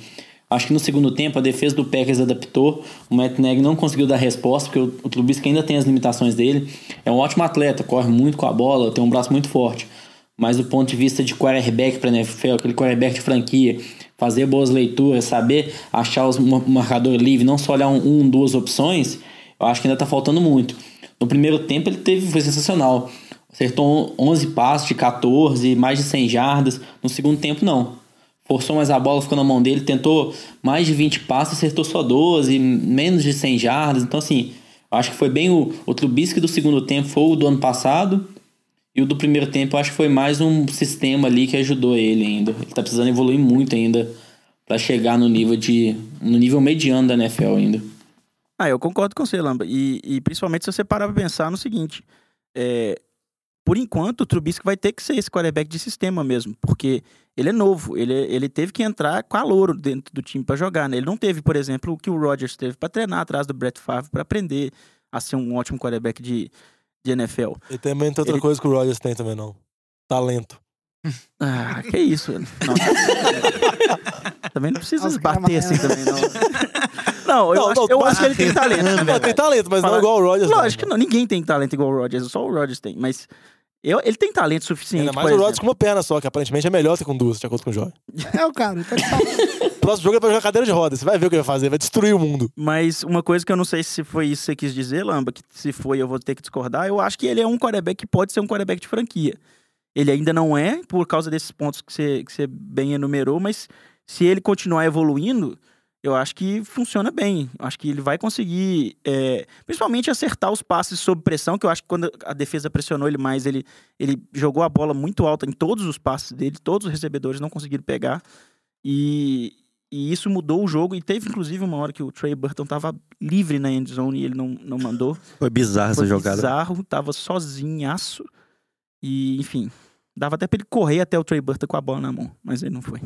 Acho que no segundo tempo a defesa do Packers adaptou, o Matt Nagy não conseguiu dar resposta, porque o, o Trubisky ainda tem as limitações dele. É um ótimo atleta, corre muito com a bola, tem um braço muito forte. Mas do ponto de vista de quarterback para NFL, aquele quarterback de franquia, fazer boas leituras, saber achar os mar- marcador livre, não só olhar um, um, duas opções, eu acho que ainda tá faltando muito. No primeiro tempo ele teve, foi sensacional. Acertou 11 passos de 14, mais de 100 jardas. No segundo tempo, não. Forçou mais a bola, ficou na mão dele. Tentou mais de 20 passos, acertou só 12, menos de 100 jardas. Então, assim, acho que foi bem o, o Trubisky do segundo tempo, foi o do ano passado. E o do primeiro tempo, acho que foi mais um sistema ali que ajudou ele ainda. Ele tá precisando evoluir muito ainda para chegar no nível de no nível mediano da NFL ainda. Ah, eu concordo com você, Lamba. E, e principalmente se você parar pra pensar no seguinte: é, por enquanto, o Trubisky vai ter que ser esse quarterback de sistema mesmo, porque ele é novo, ele, ele teve que entrar com a louro dentro do time para jogar, né? Ele não teve, por exemplo, o que o Rodgers teve para treinar atrás do Brett Favre para aprender a ser um ótimo quarterback de, de NFL. E também tem outra Ele- coisa que o Rodgers tem também, não. Talento. [laughs] Ah, que isso? Não. [laughs] também não precisa Os caras bater assim também, não. Não, eu, acho, eu acho que ele tem [laughs] talento. Não, verdade. tem talento, mas não Fala- igual o Rodgers. Lógico que não, ninguém tem talento igual o Rodgers, só o Rodgers tem, mas eu, ele tem talento suficiente. Ainda mais o Rodgers exemplo. com uma perna só, que aparentemente é melhor que com duas, de acordo com o Jorge. É o cara. Tá. [laughs] Próximo jogo é pra jogar cadeira de rodas. Você vai ver o que ele vai fazer, vai destruir o mundo. Mas uma coisa que eu não sei se foi isso que você quis dizer, Lamba, que se foi eu vou ter que discordar, eu acho que ele é um quarterback que pode ser um quarterback de franquia. Ele ainda não é, por causa desses pontos que você, que você bem enumerou, mas se ele continuar evoluindo, eu acho que funciona bem. Eu acho que ele vai conseguir, é, principalmente acertar os passes sob pressão, que eu acho que quando a defesa pressionou ele mais, ele, ele jogou a bola muito alta em todos os passes dele, todos os recebedores não conseguiram pegar. E, e isso mudou o jogo. E teve, inclusive, uma hora que o Trey Burton tava livre na end zone e ele não, não mandou. Foi bizarra essa Foi jogada. bizarro, tava sozinhaço. E, enfim, dava até pra ele correr até o Trey Burton com a bola na mão, mas ele não foi.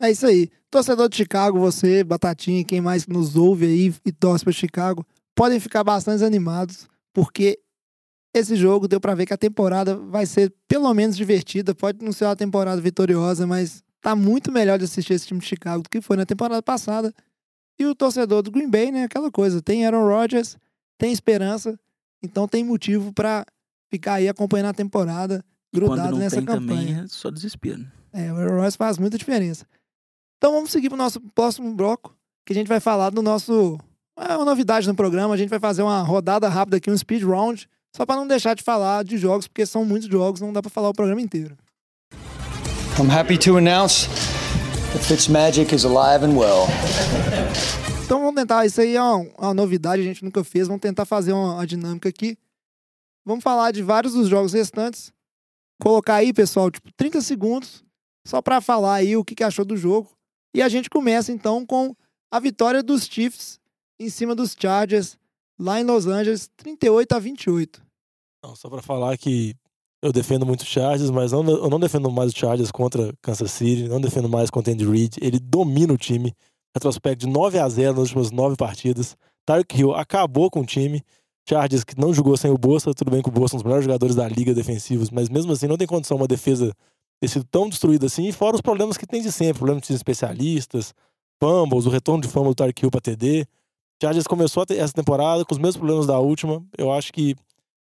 É isso aí. Torcedor de Chicago, você, Batatinha, quem mais nos ouve aí e torce pra Chicago, podem ficar bastante animados, porque esse jogo deu pra ver que a temporada vai ser pelo menos divertida. Pode não ser uma temporada vitoriosa, mas tá muito melhor de assistir esse time de Chicago do que foi na temporada passada. E o torcedor do Green Bay, né? Aquela coisa, tem Aaron Rodgers, tem esperança, então tem motivo pra ficar aí acompanhando a temporada, quando grudado não nessa tem campanha. também, é só desespero. né? É, o Aaron Rodgers faz muita diferença. Então vamos seguir pro nosso próximo bloco, que a gente vai falar do nosso. É uma novidade no programa, a gente vai fazer uma rodada rápida aqui, um speed round, só para não deixar de falar de jogos, porque são muitos jogos, não dá para falar o programa inteiro. I'm happy to announce that Fitzmagic is alive and well. Então vamos tentar, isso aí é uma, uma novidade, a gente nunca fez, vamos tentar fazer uma, uma dinâmica aqui. Vamos falar de vários dos jogos restantes. Colocar aí, pessoal, tipo 30 segundos, só para falar aí o que, que achou do jogo. E a gente começa então com a vitória dos Chiefs em cima dos Chargers, lá em Los Angeles, 38 a 28. Não, só pra falar que eu defendo muito o Chargers, mas não, eu não defendo mais o Chargers contra Kansas City, não defendo mais contra Andy Reid. Ele domina o time. retrospecto de 9 a 0 nas últimas 9 partidas. Tyreek Hill acabou com o time. Chargers que não jogou sem o Bolsa, tudo bem que o Bolsa é um dos melhores jogadores da liga defensivos, mas mesmo assim não tem condição uma defesa ter sido tão destruída assim, e fora os problemas que tem de sempre, problemas de especialistas, fumbles, o retorno de fumble do Tyreek Hill pra TD. Chargers começou essa temporada com os mesmos problemas da última. Eu acho que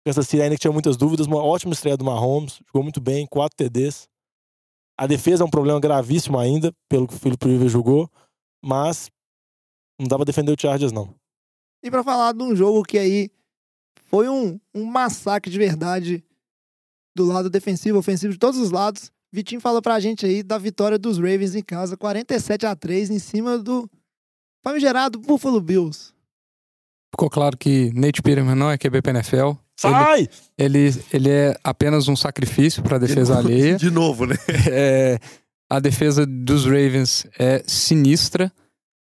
Kansas City ainda tinha muitas dúvidas, uma ótima estreia do Mahomes, jogou muito bem, quatro TDs. A defesa é um problema gravíssimo ainda, pelo que o Philip Rivers jogou, mas não dá pra defender o Chargers, não. E pra falar de um jogo que aí foi um, um massacre de verdade do lado defensivo, ofensivo, de todos os lados. Vitinho fala pra gente aí da vitória dos Ravens em casa, 47 a 3 em cima do famigerado Buffalo Bills. Ficou claro que Nate Peterman não é QB pra NFL. Sai! Ele, ele, ele é apenas um sacrifício pra defesa alheia. [laughs] De novo, né? [laughs] É, a defesa dos Ravens é sinistra.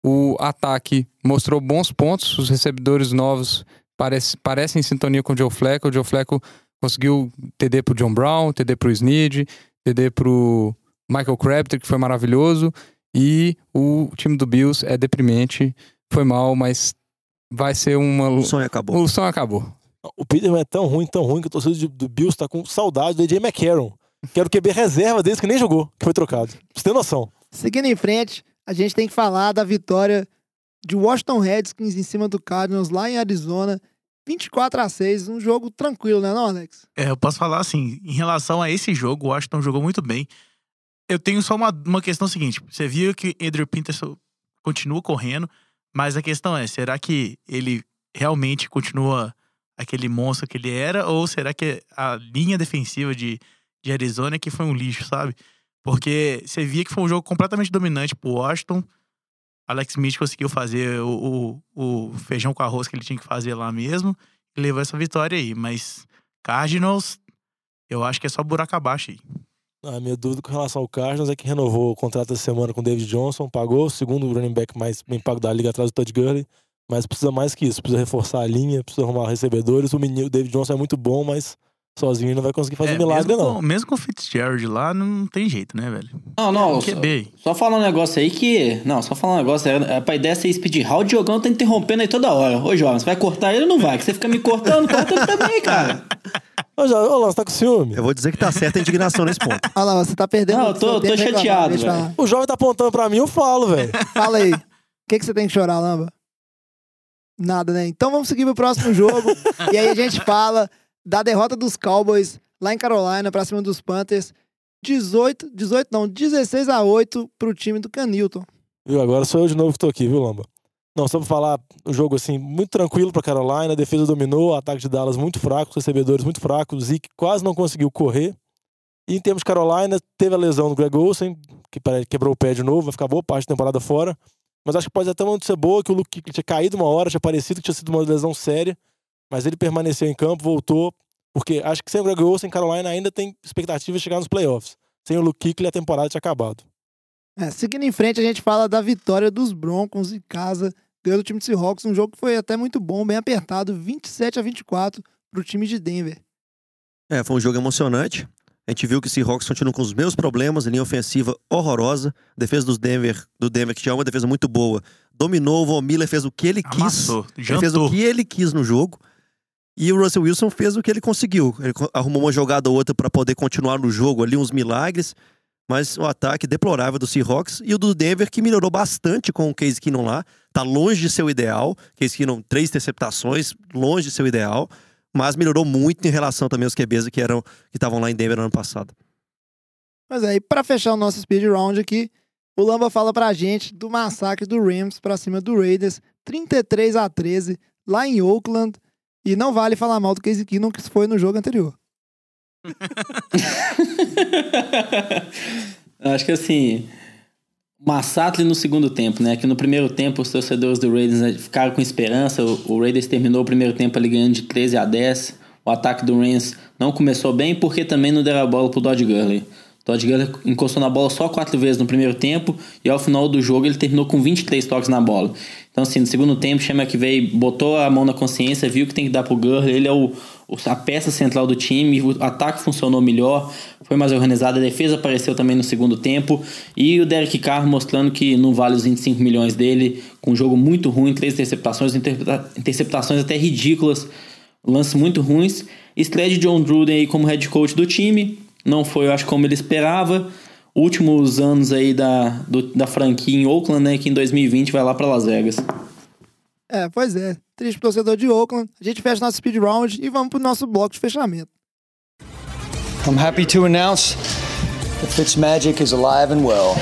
O ataque mostrou bons pontos. Os recebedores novos parece, parecem em sintonia com o Joe Flacco. O Joe Flacco conseguiu TD pro John Brown, TD pro Snead, TD pro Michael Crabtree, que foi maravilhoso. E o time do Bills é deprimente. Foi mal, mas vai ser uma. O sonho acabou. O sonho acabou. O Peterman é tão ruim, tão ruim, que o torcedor de- do Bills tá com saudade do AJ McCarron. Que era o QB reserva deles que nem jogou, que foi trocado. Pra Você tem noção. Seguindo em frente, a gente tem que falar da vitória de Washington Redskins em cima do Cardinals lá em Arizona, 24 a 6, um jogo tranquilo, né, não, Alex? É, eu posso falar assim, em relação a esse jogo, o Washington jogou muito bem. Eu tenho só uma, uma questão seguinte: você viu que Andrew Peterson continua correndo, mas a questão é: será que ele realmente continua aquele monstro que ele era? Ou será que a linha defensiva de, de Arizona que foi um lixo, sabe? Porque você via que foi um jogo completamente dominante pro Washington. Alex Smith conseguiu fazer o, o, o feijão com arroz que ele tinha que fazer lá mesmo e levou essa vitória aí. Mas Cardinals, eu acho que é só buraco abaixo aí. A minha dúvida com relação ao Cardinals é que renovou o contrato essa semana com o David Johnson, pagou o segundo running back mais bem pago da liga atrás do Todd Gurley, mas precisa mais que isso, precisa reforçar a linha, precisa arrumar recebedores. O menino o David Johnson é muito bom, mas sozinho não vai conseguir fazer É, milagre, mesmo não. Com, mesmo com o Fitzgerald lá, não tem jeito, né, velho? Não, não. Só, QB. só falar um negócio aí que. Não, só falar um negócio. É, é pra ideia ser speed round, o Diogão tá interrompendo aí toda hora. Ô, Jovem, você vai cortar ele ou não vai? Que você fica me cortando, corta ele também, cara. Ô, já, ô, Lan, você tá com ciúme? Eu vou dizer que tá certa a indignação nesse ponto. Olha lá, você tá perdendo. Não, eu tô- tô chateado, velho. O jovem tá apontando pra mim, eu falo, velho. [laughs] Fala aí. O que, que você tem que chorar, Lamba? Nada, né? Então vamos seguir pro próximo jogo. [laughs] e aí a gente fala da derrota dos Cowboys lá em Carolina pra cima dos Panthers. 18, 18 não, 16 a 8 pro time do Canilton. Viu? Agora sou eu de novo que tô aqui, viu, Lamba? Não, só pra falar, o jogo assim, muito tranquilo pra Carolina, a defesa dominou, ataque de Dallas muito fraco, os recebedores muito fracos, o Zeke quase não conseguiu correr. E em termos de Carolina, teve a lesão do Greg Olsen, que quebrou o pé de novo, vai ficar boa parte da temporada fora. Mas acho que pode até muito ser boa, que o Luke Kuechly tinha caído uma hora, tinha parecido que tinha sido uma lesão séria, mas ele permaneceu em campo, voltou, porque acho que sem o Greg Olsen, Carolina ainda tem expectativa de chegar nos playoffs. Sem o Luke Kuechly, a temporada tinha acabado. É, seguindo em frente, a gente fala da vitória dos Broncos em casa, ganhando o time de Seahawks, um jogo que foi até muito bom, bem apertado, 27 a 24 pro time de Denver. É, foi um jogo emocionante. A gente viu que o Seahawks continua com os mesmos problemas, linha ofensiva horrorosa. Defesa dos Denver, do Denver, que tinha uma defesa muito boa, dominou. O Von Miller fez o que ele quis. Amassou, Ele fez o que ele quis no jogo. E o Russell Wilson fez o que ele conseguiu. Ele arrumou uma jogada ou outra para poder continuar no jogo ali, uns milagres. Mas o ataque deplorável do Seahawks e o do Denver, que melhorou bastante com o Case Keenum lá. Tá longe de ser o ideal. Case Keenum, três interceptações, longe de ser o ideal. Mas melhorou muito em relação também aos QBs que eram que estavam lá em Denver no ano passado. Mas aí, pra fechar o nosso speed round aqui, o Lamba fala pra gente do massacre do Rams pra cima do Raiders, 33 a 13 lá em Oakland. E não vale falar mal do Casey Keenum, que foi no jogo anterior. [laughs] Acho que assim. Massacre no segundo tempo, né? Que no primeiro tempo os torcedores do Raiders né, ficaram com esperança. O, o Raiders terminou o primeiro tempo ali ganhando de 13 a 10. O ataque do Rams não começou bem porque também não deram a bola pro Dodge Gurley. Todd Gurley encostou na bola só quatro vezes no primeiro tempo e ao final do jogo ele terminou com 23 toques na bola. Então, assim, no segundo tempo, Chama que veio, botou a mão na consciência, viu que tem que dar pro Gurley, ele é o, a peça central do time, o ataque funcionou melhor, foi mais organizado, a defesa apareceu também no segundo tempo e o Derek Carr mostrando que não vale os 25 milhões dele, com um jogo muito ruim, três interceptações, interceptações até ridículas, lances muito ruins. Estreia de John Gruden aí como head coach do time. Não foi, eu acho, como ele esperava. Últimos anos aí da, do- da franquia em Oakland, né? Que em 2020 vai lá pra Las Vegas. É, pois é. Triste torcedor de Oakland. A gente fecha nosso speed round e vamos pro nosso bloco de fechamento. I'm happy to announce that Fitzmagic is alive and well.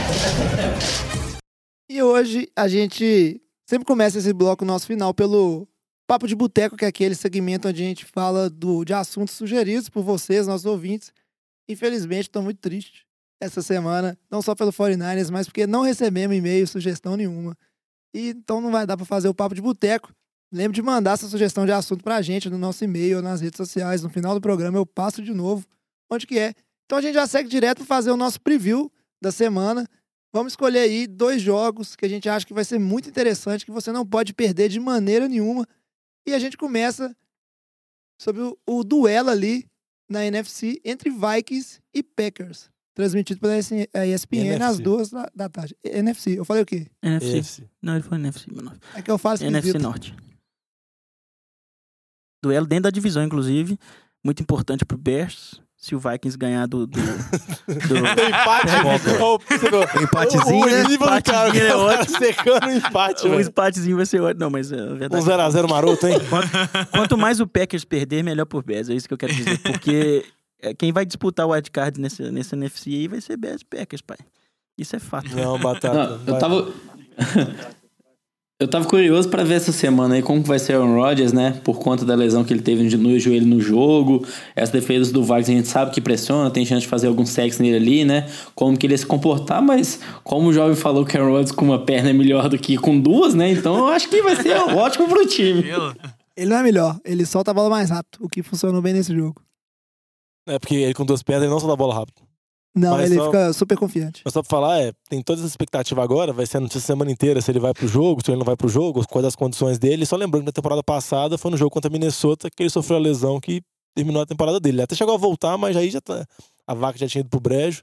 E hoje a gente sempre começa esse bloco nosso final pelo Papo de Boteco, que é aquele segmento onde a gente fala do, de assuntos sugeridos por vocês, nossos ouvintes. Infelizmente, estou muito triste essa semana, não só pelo 49ers, mas porque não recebemos e-mail, sugestão nenhuma. E então não vai dar para fazer o Papo de Boteco. Lembre de mandar essa sugestão de assunto pra gente no nosso e-mail ou nas redes sociais. No final do programa eu passo de novo onde que é. Então a gente já segue direto para fazer o nosso preview da semana. Vamos escolher aí dois jogos que a gente acha que vai ser muito interessante, que você não pode perder de maneira nenhuma. E a gente começa sobre o, o duelo ali na NFC entre Vikings e Packers. Transmitido pela ESPN NFC. às duas da, da tarde. NFC, eu falei o quê? NFC. Esse. Não, ele foi NFC, meu nome. É que eu faço NFC. Norte. Duelo dentro da divisão, inclusive. Muito importante pro Bears. Se o Vikings ganhar do. do, do- [laughs] empate, viu? Empatezinho, o, né? O nível do cara, Empatezinho é o cara ótimo. [laughs] secando o empate, o empatezinho vai ser ótimo. Não, mas é verdade. Um 0x0 maroto, hein? Quanto mais o Packers perder, melhor por Bears. É isso que eu quero dizer. Porque é, quem vai disputar o wildcard nesse, nesse NFC aí vai ser Bears e Packers, pai. Isso é fato. Não, batata. Não, eu tava. [laughs] eu tava curioso pra ver essa semana aí como vai ser Aaron Rodgers, né? Por conta da lesão que ele teve no joelho no jogo. As defesas do Vikings a gente sabe que pressiona, tem chance de fazer algum sexo nele ali, né? Como que ele ia se comportar, mas como o jovem falou que Aaron Rodgers com uma perna é melhor do que com duas, né? Então eu acho que vai ser [laughs] ótimo pro time. Ele não é melhor, ele solta a bola mais rápido, o que funcionou bem nesse jogo. É porque ele com duas pernas ele não só dá bola rápido. Não, Mas ele só- fica super confiante. Mas só pra falar, é, tem toda essa expectativa agora, vai ser a notícia a semana inteira se ele vai pro jogo, se ele não vai pro jogo, quais as condições dele. Só lembrando que na temporada passada foi no jogo contra a Minnesota que ele sofreu a lesão que terminou a temporada dele. Ele até chegou a voltar, mas aí já tá. A vaca já tinha ido pro brejo.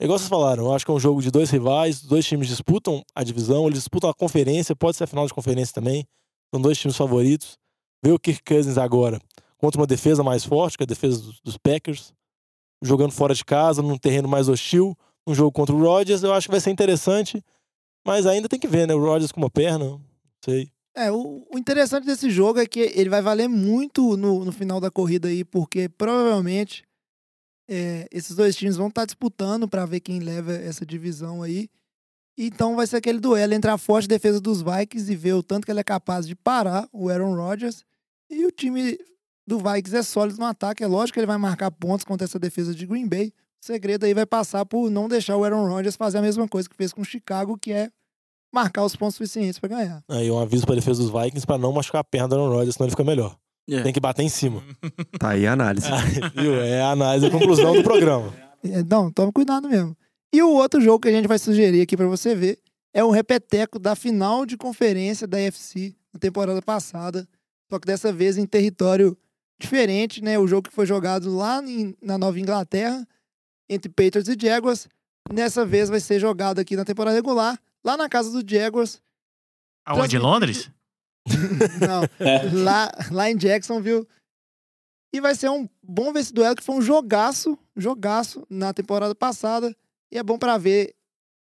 É igual vocês falaram, eu acho que é um jogo de dois rivais, dois times disputam a divisão, eles disputam a conferência, pode ser a final de conferência também. São dois times favoritos. Ver o Kirk Cousins agora contra uma defesa mais forte, que é a defesa dos Packers, jogando fora de casa, num terreno mais hostil, um jogo contra o Rodgers, eu acho que vai ser interessante, mas ainda tem que ver, né? O Rodgers com uma perna, não sei. É, o, o interessante desse jogo é que ele vai valer muito no, no final da corrida aí, porque provavelmente é, esses dois times vão estar disputando para ver quem leva essa divisão aí. Então vai ser aquele duelo entre a forte defesa dos Vikings e ver o tanto que ele é capaz de parar o Aaron Rodgers. E o time do Vikings é sólido no ataque. É lógico que ele vai marcar pontos contra essa defesa de Green Bay. O segredo aí vai passar por não deixar o Aaron Rodgers fazer a mesma coisa que fez com o Chicago, que é marcar os pontos suficientes para ganhar. Aí um aviso pra defesa dos Vikings pra não machucar a perna do Aaron Rodgers, senão ele fica melhor. É. Tem que bater em cima. [laughs] Tá aí a análise. Viu? É a análise, a conclusão do programa. [laughs] É, Não, tome cuidado mesmo. E o outro jogo que a gente vai sugerir aqui pra você ver é o repeteco da final de conferência da UFC na temporada passada, só que dessa vez em território diferente, né? O jogo que foi jogado lá em- na Nova Inglaterra entre Patriots e Jaguars, nessa vez vai ser jogado aqui na temporada regular, lá na casa do Jaguars. Aonde? Em Londres? [laughs] Não, lá, lá em Jacksonville. E vai ser um bom ver esse duelo, que foi um jogaço, jogaço na temporada passada. E é bom pra ver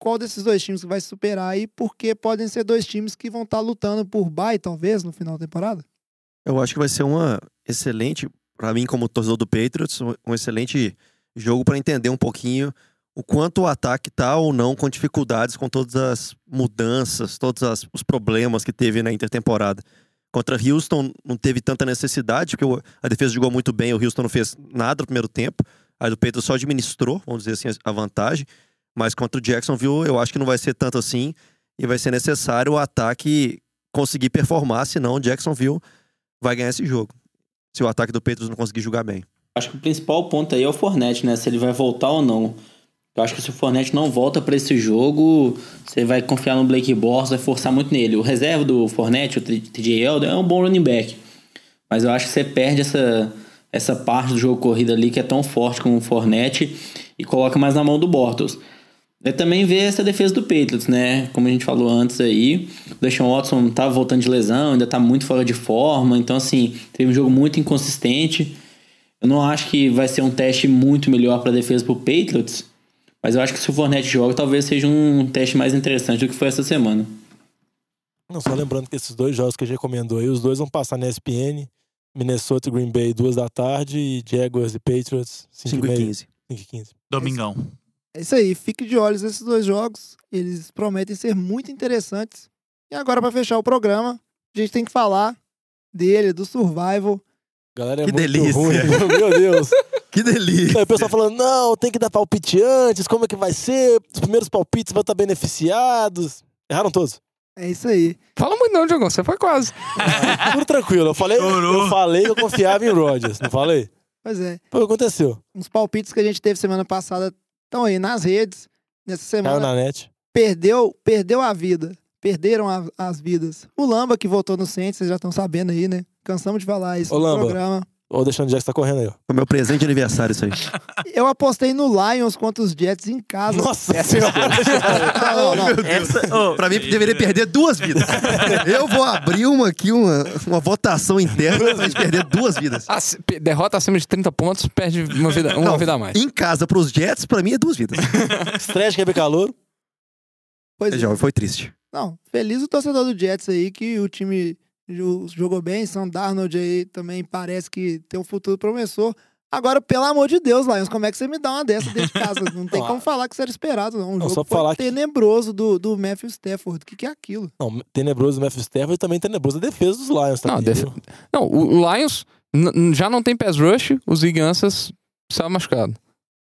qual desses dois times vai se superar aí, porque podem ser dois times que vão estar lutando por bye, talvez, no final da temporada. Eu acho que vai ser uma excelente, pra mim como torcedor do Patriots, um excelente jogo pra entender um pouquinho o quanto o ataque tá ou não com dificuldades com todas as mudanças, todos as- os problemas que teve na intertemporada. Contra Houston não teve tanta necessidade, porque a defesa jogou muito bem, o Houston não fez nada no primeiro tempo. Aí o Patriots só administrou, vamos dizer assim, a vantagem. Mas contra o Jacksonville, eu acho que não vai ser tanto assim. E vai ser necessário o ataque conseguir performar, senão o Jacksonville vai ganhar esse jogo. Se o ataque do Patriots não conseguir jogar bem. Acho que o principal ponto aí é o Fornette, né? Se ele vai voltar ou não. Eu acho que se o Fournette não volta pra esse jogo, você vai confiar no Blake Bortles, vai forçar muito nele. O reserva do Fournette, o TJ Elder, é um bom running back. Mas eu acho que você perde essa, essa parte do jogo corrido ali que é tão forte como o Fournette e coloca mais na mão do Bortles. É também ver essa defesa do Patriots, né? Como a gente falou antes aí, o Deshaun Watson tá voltando de lesão, ainda tá muito fora de forma, então assim, teve um jogo muito inconsistente. Eu não acho que vai ser um teste muito melhor para defesa pro Patriots, mas eu acho que se o Fournette joga, talvez seja um teste mais interessante do que foi essa semana. Não, só lembrando que esses dois jogos que a gente recomendou aí, os dois vão passar na ESPN, Minnesota e Green Bay, duas da tarde, e Jaguars e Patriots, 5 5 e e meia. 15. 5 e 15. Domingão. É isso aí, fique de olhos nesses dois jogos. Eles prometem ser muito interessantes. E agora, pra fechar o programa, a gente tem que falar dele, do Survival. Galera, é Que muito delícia. ruim, [laughs] meu Deus. Que delícia. Aí o pessoal falando, não, tem que dar palpite antes, como é que vai ser? Os primeiros palpites vão estar beneficiados. Erraram todos. É isso aí. Fala muito não, Diogão. Você foi quase. Tudo tranquilo. Eu falei, Chorou. eu falei que eu confiava em Rodgers, não falei? Pois é. Foi o que aconteceu. Uns palpites que a gente teve semana passada estão aí nas redes. Nessa Caiu semana na net. perdeu, perdeu a vida. Perderam a- as vidas. O Lamba, que votou no Saints, vocês já estão sabendo aí, né? Cansamos de falar isso Ô, no Lamba. programa. Ô, deixando o Jackson tá correndo aí, ó. Foi meu presente de aniversário isso aí. [laughs] Eu apostei no Lions contra os Jets em casa. Nossa senhora. [laughs] Não, não, não. Essa, ô, Pra mim, deveria perder duas vidas. [laughs] Eu vou abrir uma aqui, uma, uma votação interna pra gente perder duas vidas. Ac- pe- derrota acima de 30 pontos, perde uma vida, uma Não, vida a mais. Em casa, pros Jets, pra mim é duas vidas. Estreia de quebra calor. Pois é. Já foi triste. Não, feliz o torcedor do Jets aí, que o time jogou bem. Sam Darnold aí também parece que tem um futuro promissor. Agora, pelo amor de Deus, Lions, como é que você me dá uma dessa dentro de casa? Não tem [laughs] Não, como falar que isso era esperado, não. O Não, jogo foi falar que- tenebroso do, do Matthew Stafford. O que, que é aquilo? Não, tenebroso o Matthew Stafford e também tenebroso a defesa dos Lions Não, também. def- viu? Não, o Lions já não tem pass rush, os Gigantes saiu machucado.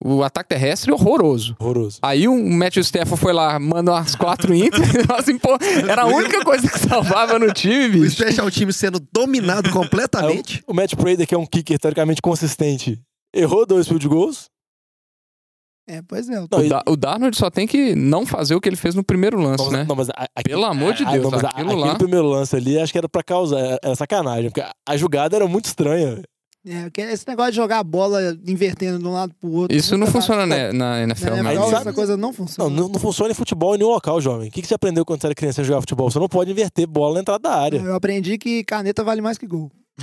O ataque terrestre é horroroso. Horroroso. Aí o Matthew Stafford foi lá, mandou umas quatro inter, [laughs] assim, pô, era a única coisa que salvava no time, O bicho. Special Team sendo dominado Aí [laughs] completamente. o, o Matt Prater, que é um kicker teoricamente consistente, errou dois field goals. É, pois é. Não, O, Da- o Darnold só tem que não fazer o que ele fez no primeiro lance, Não, né? não, mas a- a- Pelo amor de Deus, não, mas a- aquilo aquele lá. primeiro lance ali, acho que era pra causar, era- era sacanagem, porque a, a jogada era muito estranha. É, que esse negócio de jogar a bola invertendo de um lado pro outro. Isso não funciona Na né, na NFL, NFL, Aí mesmo. sabe- essa coisa não Não, funciona. não, não funciona em futebol em nenhum local, jovem. O que, que você aprendeu quando você era criança a jogar futebol? Você não pode inverter bola na entrada da área. Eu aprendi que caneta vale mais que gol. [laughs]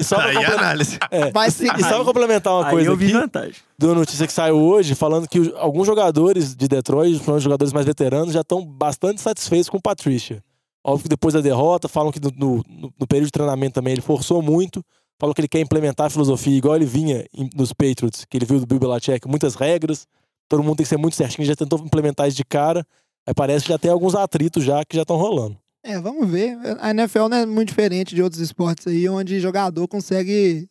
E só pra, Aí a comple- análise. é, [laughs] Mas e só pra complementar uma aí coisa eu vi aqui, vantagem. de uma notícia que saiu hoje, falando que os- alguns jogadores de Detroit, os jogadores mais veteranos, já estão bastante satisfeitos com o Patrícia. Óbvio que depois da derrota, falam que no, no- no- período de treinamento também ele forçou muito, falou que ele quer implementar a filosofia igual ele vinha nos Patriots, que ele viu do Bill Belichick, muitas regras, todo mundo tem que ser muito certinho, já tentou implementar isso de cara, aí parece que já tem alguns atritos já que já estão rolando. É, vamos ver. A NFL não é muito diferente de outros esportes aí, onde jogador consegue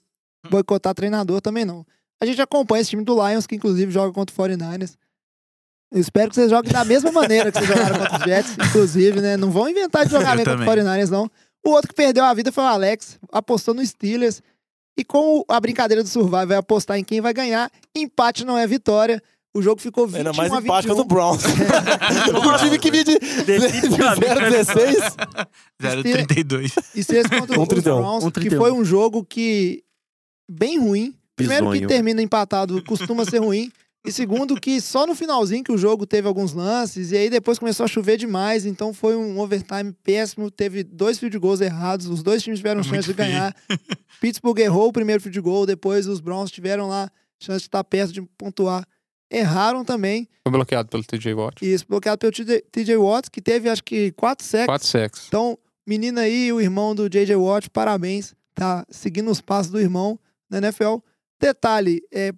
boicotar treinador também não. A gente acompanha esse time do Lions, que inclusive joga contra o 49ers. Eu espero que vocês joguem da mesma maneira que vocês jogaram contra os Jets, [laughs] inclusive, né? Não vão inventar de jogar bem contra o também. 49ers, não. O outro que perdeu a vida foi o Alex, apostou no Steelers. E com a brincadeira do Survival, vai apostar em quem vai ganhar. Empate não é vitória. O jogo ficou 21 Ainda mais a empate 21. contra o Browns. [laughs] o time que vinha de Definitivamente. 0-16. 0,32. E esse contra os 31, Browns, que 31. foi um jogo que bem ruim. Primeiro que Bizonho. termina empatado costuma ser ruim. E segundo que só no finalzinho que o jogo teve alguns lances. E aí depois começou a chover demais. Então foi um overtime péssimo. Teve dois field goals errados. Os dois times tiveram Muito chance de ganhar. [laughs] Pittsburgh errou o primeiro field goal. Depois os Browns tiveram lá chance de estar perto de pontuar. Erraram também. Foi bloqueado pelo TJ Watt. Isso bloqueado pelo TJ Watt, que teve acho que quatro sacks. Quatro sacks. Então, menina aí, o irmão do J.J. Watt, parabéns. Tá seguindo os passos do irmão na NFL. Detalhe, é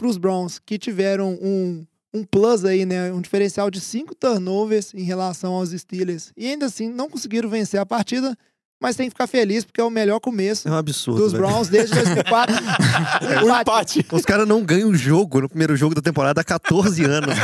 para os Browns que tiveram um, um plus aí, né? Um diferencial de cinco turnovers em relação aos Steelers. E ainda assim, não conseguiram vencer a partida. Mas tem que ficar feliz, porque é o melhor começo É um absurdo. dos velho. Browns desde 2004. O [laughs] empate. Os caras não ganham o jogo no primeiro jogo da temporada há 14 anos.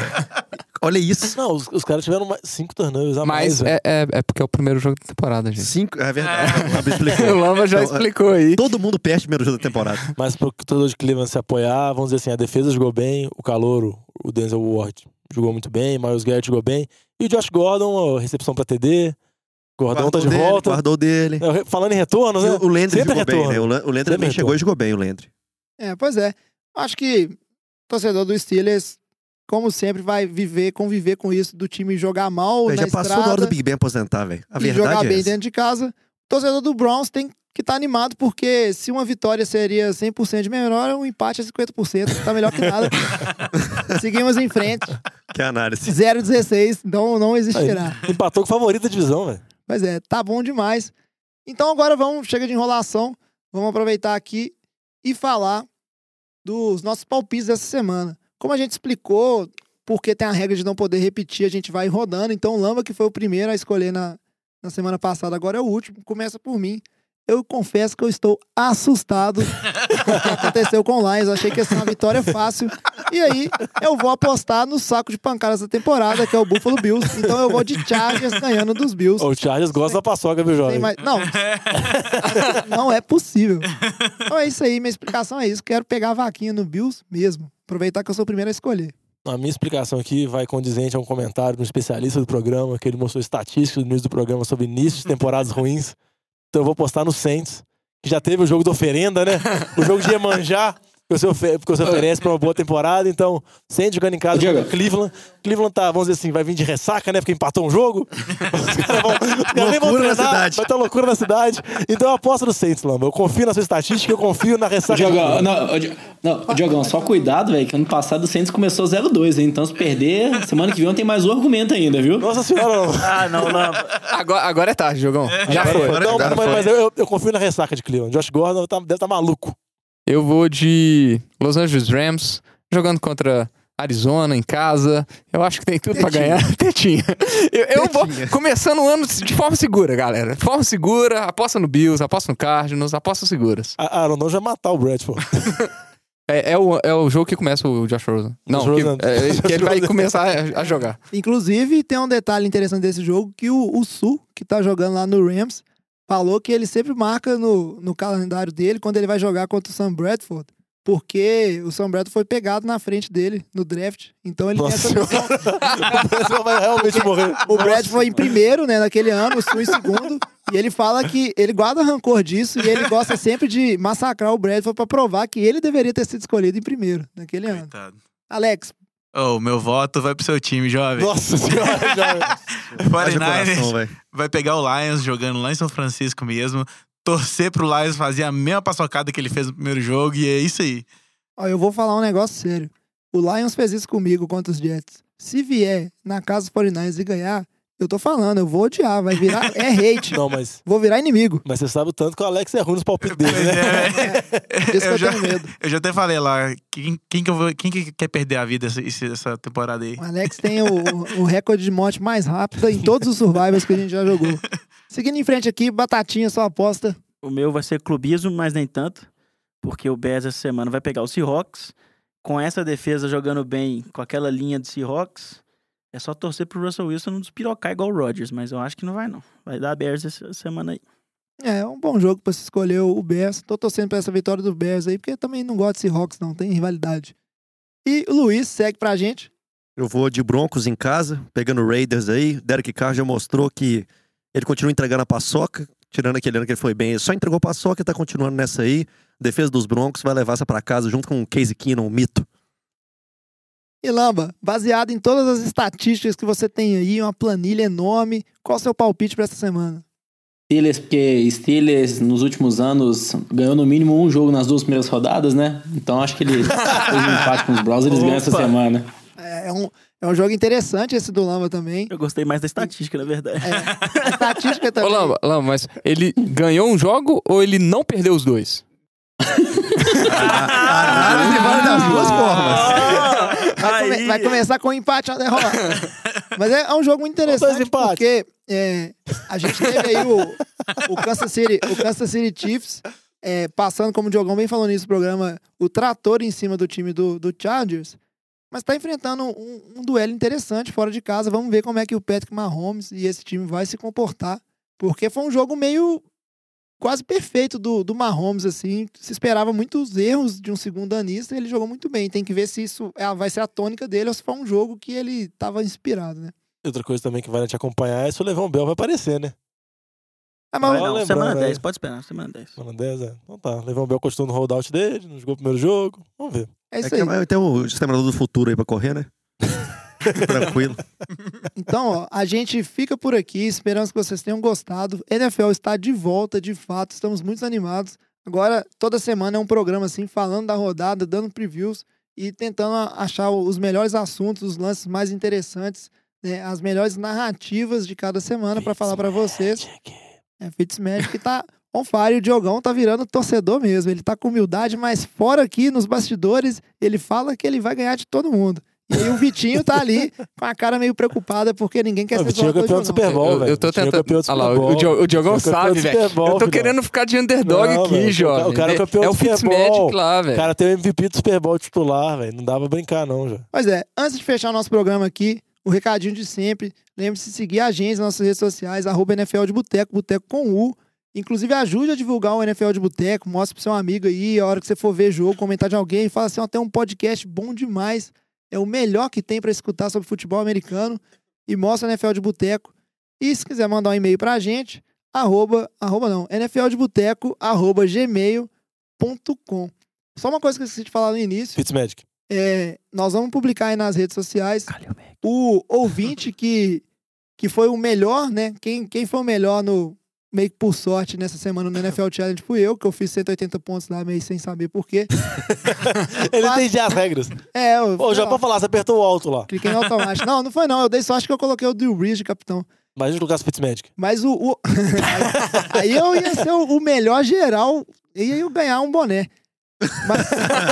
Olha isso. Não, os, os caras tiveram mais- cinco turnovers a Mas mais. velho. é, é, é porque é o primeiro jogo da temporada, gente. Cinco, é verdade. [laughs] O Lamba explicou. O Lamba já Então, explicou aí. Todo mundo perde o primeiro jogo da temporada. Mas pro torcedor de Cleveland se apoiar, vamos dizer assim, a defesa jogou bem, o calouro, o Denzel Ward, jogou muito bem, Miles Garrett jogou bem. E o Josh Gordon, a recepção pra TD. Gordão tá de dele, volta. Guardou dele. É, Falando em retornos, E né? o- Landry Sempre jogou bem, retorno. né? O Landry Sempre também chegou e jogou bem, o Landry. É, pois é. Acho que o torcedor do Steelers, como sempre, vai viver, conviver com isso do time jogar mal na já passou estrada da hora do Big Ben aposentar, velho. A e verdade jogar é bem essa. dentro de casa. O torcedor do Browns tem que estar animado, porque se uma vitória seria 100% de melhor, um empate é 50%. Tá melhor que nada. [laughs] Seguimos em frente. Que análise. 0-16, então não existirá. Aí, empatou com o favorito da divisão, velho. Mas é, tá bom demais. Então agora vamos, chega de enrolação, vamos aproveitar aqui e falar dos nossos palpites dessa semana. Como a gente explicou, porque tem a regra de não poder repetir, a gente vai rodando. Então o Lamba, que foi o primeiro a escolher na, na semana passada, agora é o último, começa por mim. Eu confesso que eu estou assustado com o que aconteceu com o Lions. Eu achei que ia ser uma vitória fácil. E aí, eu vou apostar no saco de pancadas da temporada, que é o Buffalo Bills. Então eu vou de Chargers ganhando dos Bills. O Chargers gosta da paçoca, viu, jovem? mais- Não. não é possível. Então é isso aí, minha explicação é isso. Quero pegar a vaquinha no Bills mesmo. Aproveitar que eu sou o primeiro a escolher. A minha explicação aqui vai condizente a um comentário de um especialista do programa, que ele mostrou estatísticas no início do programa sobre início de temporadas [laughs] ruins. Então eu vou postar no Saints, que já teve o jogo da oferenda, né? O jogo de Iemanjá, que você, ofe- que você oferece pra uma boa temporada. Então, Saints jogando em casa Diego. contra Cleveland. Cleveland tá, vamos dizer assim, vai vir de ressaca, né? Porque empatou um jogo. [laughs] Os caras vão, os caras nem vão treinar, cidade. vai ter loucura na cidade. Então eu aposto no Saints, Lamba. Eu confio na sua estatística, eu confio na ressaca. de Diogão, não, não, Diogão, só cuidado, velho, que ano passado o Santos começou 0-2, hein? Então se perder, semana que vem tem mais um argumento ainda, viu? Nossa senhora, não. [laughs] Ah, não, Lamba. Agora, agora é tarde, jogão. Já Agora foi. foi. Não, agora mas, mas eu, eu- eu confio na ressaca de Cleveland. Josh Gordon tá- deve estar maluco. Eu vou de Los Angeles Rams, jogando contra Arizona em casa. Eu acho que tem tudo pra ganhar. [laughs] Tetinha. Eu, eu vou começando o ano de forma segura, galera. De forma segura, aposta no Bills, aposta no Cardinals, apostas seguras. A Aaron Donald vai matar o Bradford. [laughs] É, é o, é o jogo que começa o Josh Rosen. Não, Josh que, Rosen. é, [laughs] que ele vai começar a, a jogar. Inclusive, tem um detalhe interessante desse jogo, que o, o Sul, que tá jogando lá no Rams, falou que ele sempre marca no, no calendário dele quando ele vai jogar contra o Sam Bradford. Porque o Sam Bradford foi pegado na frente dele no draft. Então ele Nossa tem essa [laughs] o Bradford vai realmente morrer. O Brad foi em primeiro, né, naquele ano, o Sul em segundo. E ele fala que ele guarda rancor disso e ele gosta sempre de massacrar o Bradford pra provar que ele deveria ter sido escolhido em primeiro naquele ano. Coitado. Alex, Ô, meu voto vai pro seu time, jovem. Nossa senhora, [laughs] jovem. Haja coração, 49ers velho. vai pegar o Lions jogando lá em São Francisco mesmo. Torcer pro Lions fazer a mesma paçocada que ele fez no primeiro jogo. E é isso aí. ó, eu vou falar um negócio sério. O Lions fez isso comigo contra os Jets. Se vier na casa dos 49ers e ganhar, eu tô falando, eu vou odiar, vai virar é hate. [laughs] Não, mas, Vou virar inimigo. mas você sabe o tanto que o Alex é ruim nos palpites dele, né? é, [laughs] Isso que eu eu, já, tenho medo. eu já até falei lá. Quem, quem, que eu vou- quem que quer perder a vida essa, essa temporada aí? O Alex tem o, o recorde de morte mais rápida em todos os survivors que a gente já jogou. [laughs] Seguindo em frente aqui, Batatinha, sua aposta. O meu vai ser clubismo, mas nem tanto. Porque o Bears essa semana vai pegar o Seahawks. Com essa defesa jogando bem, com aquela linha de Seahawks, é só torcer pro Russell Wilson não despirocar igual o Rodgers. Mas eu acho que não vai, não. Vai dar Bears essa semana aí. É, é um bom jogo pra se escolher o Bears. Tô torcendo pra essa vitória do Bears aí, porque eu também não gosto de Seahawks, não. Tem rivalidade. E o Luiz segue pra gente. Eu vou de Broncos em casa, pegando o Raiders aí. Derek Carr já mostrou que ele continua entregando a paçoca, tirando aquele ano que ele foi bem. Ele só entregou paçoca e tá continuando nessa aí. Defesa dos Broncos vai levar essa pra casa junto com o Casey Keenum, o mito. E Lamba, baseado em todas as estatísticas que você tem aí, uma planilha enorme, qual o seu palpite pra essa semana? Steelers, porque Steelers nos últimos anos ganhou no mínimo um jogo nas duas primeiras rodadas, né? Então acho que ele [laughs] fez um empate com os Browns, eles ganham essa Opa. semana. É, é um, é um jogo interessante esse do Lamba também. Eu gostei mais da estatística, na verdade. É, a estatística [laughs] Ô, também. Lamba, Lamba, mas ele ganhou um jogo ou ele não perdeu os dois? A análise vale das duas formas. Vai, come- vai começar com um empate ou derrota. Mas é, é um jogo muito interessante porque é, a gente teve aí o, o, Kansas City, o Kansas City Chiefs é, passando, como o Diogão bem falou nisso no programa, o trator em cima do time do, do Chargers. mas tá enfrentando um, um duelo interessante fora de casa. Vamos ver como é que o Patrick Mahomes e esse time vai se comportar, porque foi um jogo meio quase perfeito do, do Mahomes, assim. Se esperava muitos erros de um segundo anista e ele jogou muito bem. Tem que ver se isso é- vai ser a tônica dele ou se foi um jogo que ele estava inspirado, né? Outra coisa também que vai te acompanhar é se o Levão Bell vai aparecer, né? Ah, mas Vai Só não, lembrando semana aí. 10, pode esperar, semana 10. Semana 10, é. Então tá. Levão Bell continua no holdout dele, não jogou o primeiro jogo. Vamos ver. é É isso que aí. vai ter o Exterminador do Futuro aí pra correr, né? [laughs] Tranquilo. Então, ó, a gente fica por aqui. Esperamos que vocês tenham gostado. NFL está de volta, de fato. Estamos muito animados. Agora, toda semana é um programa assim, falando da rodada, dando previews e tentando achar os melhores assuntos, os lances mais interessantes, né, as melhores narrativas de cada semana para falar para vocês. É, Fitzmagic que tá on fire. O Diogão tá virando torcedor mesmo. Ele tá com humildade, mas fora aqui, nos bastidores, ele fala que ele vai ganhar de todo mundo. E o Vitinho tá ali com a cara meio preocupada porque ninguém quer O ser Vitinho é zoador de campeão do. Super Bowl, eu, velho. eu tô Vitinho é tentando. Olha lá, o, Bowl. Dio- o Diogão Vitinho é sabe, velho. Eu tô querendo ficar de underdog Não, aqui, velho, o jovem. cara- o cara é campeão é do o Super Bowl. lá, O velho. cara tem o MVP do Super Bowl titular, velho. Não dá pra brincar, não, já. Pois é, antes de fechar o nosso programa aqui, o recadinho de sempre. Lembre-se de seguir a gente nas nossas redes sociais, arroba NFL de Boteco, Boteco com U. Inclusive, ajude a divulgar o NFL de Boteco, mostre pro seu amigo aí, a hora que você for ver jogo, comentar de alguém, fala assim, ó, tem um podcast bom demais, é o melhor que tem pra escutar sobre futebol americano, e mostra o NFL de Boteco. E se quiser mandar um e-mail pra gente, arroba, arroba não, nfldeboteco, arroba gmail.com. Só uma coisa que eu esqueci de falar no início, Fitzmagic. é, nós vamos publicar aí nas redes sociais o ouvinte que, que foi o melhor, né? Quem, quem foi o melhor no meio que por sorte nessa semana no NFL Challenge fui eu, que eu fiz 180 pontos lá meio sem saber por quê. [laughs] Ele entendia as regras. É, eu, Ô, já pra falar, você apertou o alto lá. cliquei no automático. Não, não foi não. Eu dei sorte que eu coloquei o Drew Brees de capitão. Imagina colocar Fitzmagic. Mas o. o- [laughs] aí eu ia ser o, o melhor geral e aí eu ganhar um boné. Mas,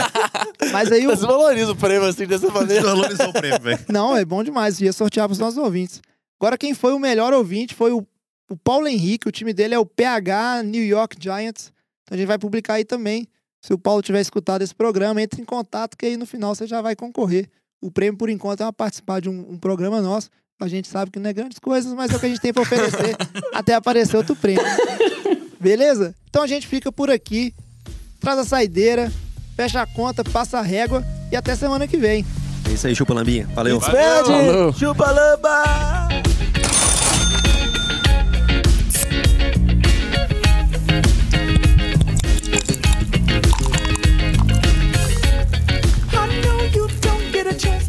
[laughs] mas aí o. Você valoriza o prêmio assim dessa maneira. Valorizou o prêmio, velho. Não, é bom demais. Ia sortear pros nossos ouvintes. Agora, quem foi o melhor ouvinte foi o, o Paulo Henrique. O time dele é o PH New York Giants. Então a gente vai publicar aí também. Se o Paulo tiver escutado esse programa, entre em contato que aí no final você já vai concorrer. O prêmio, por enquanto, é uma participar de um, um programa nosso. A gente sabe que não é grandes coisas, mas é o que a gente tem pra oferecer [laughs] até aparecer outro prêmio. Beleza? Então a gente fica por aqui. Traz a saideira, fecha a conta, passa a régua e até semana que vem. É isso aí, chupa lambinha. Valeu. Falou. Chupa lamba! get a chance.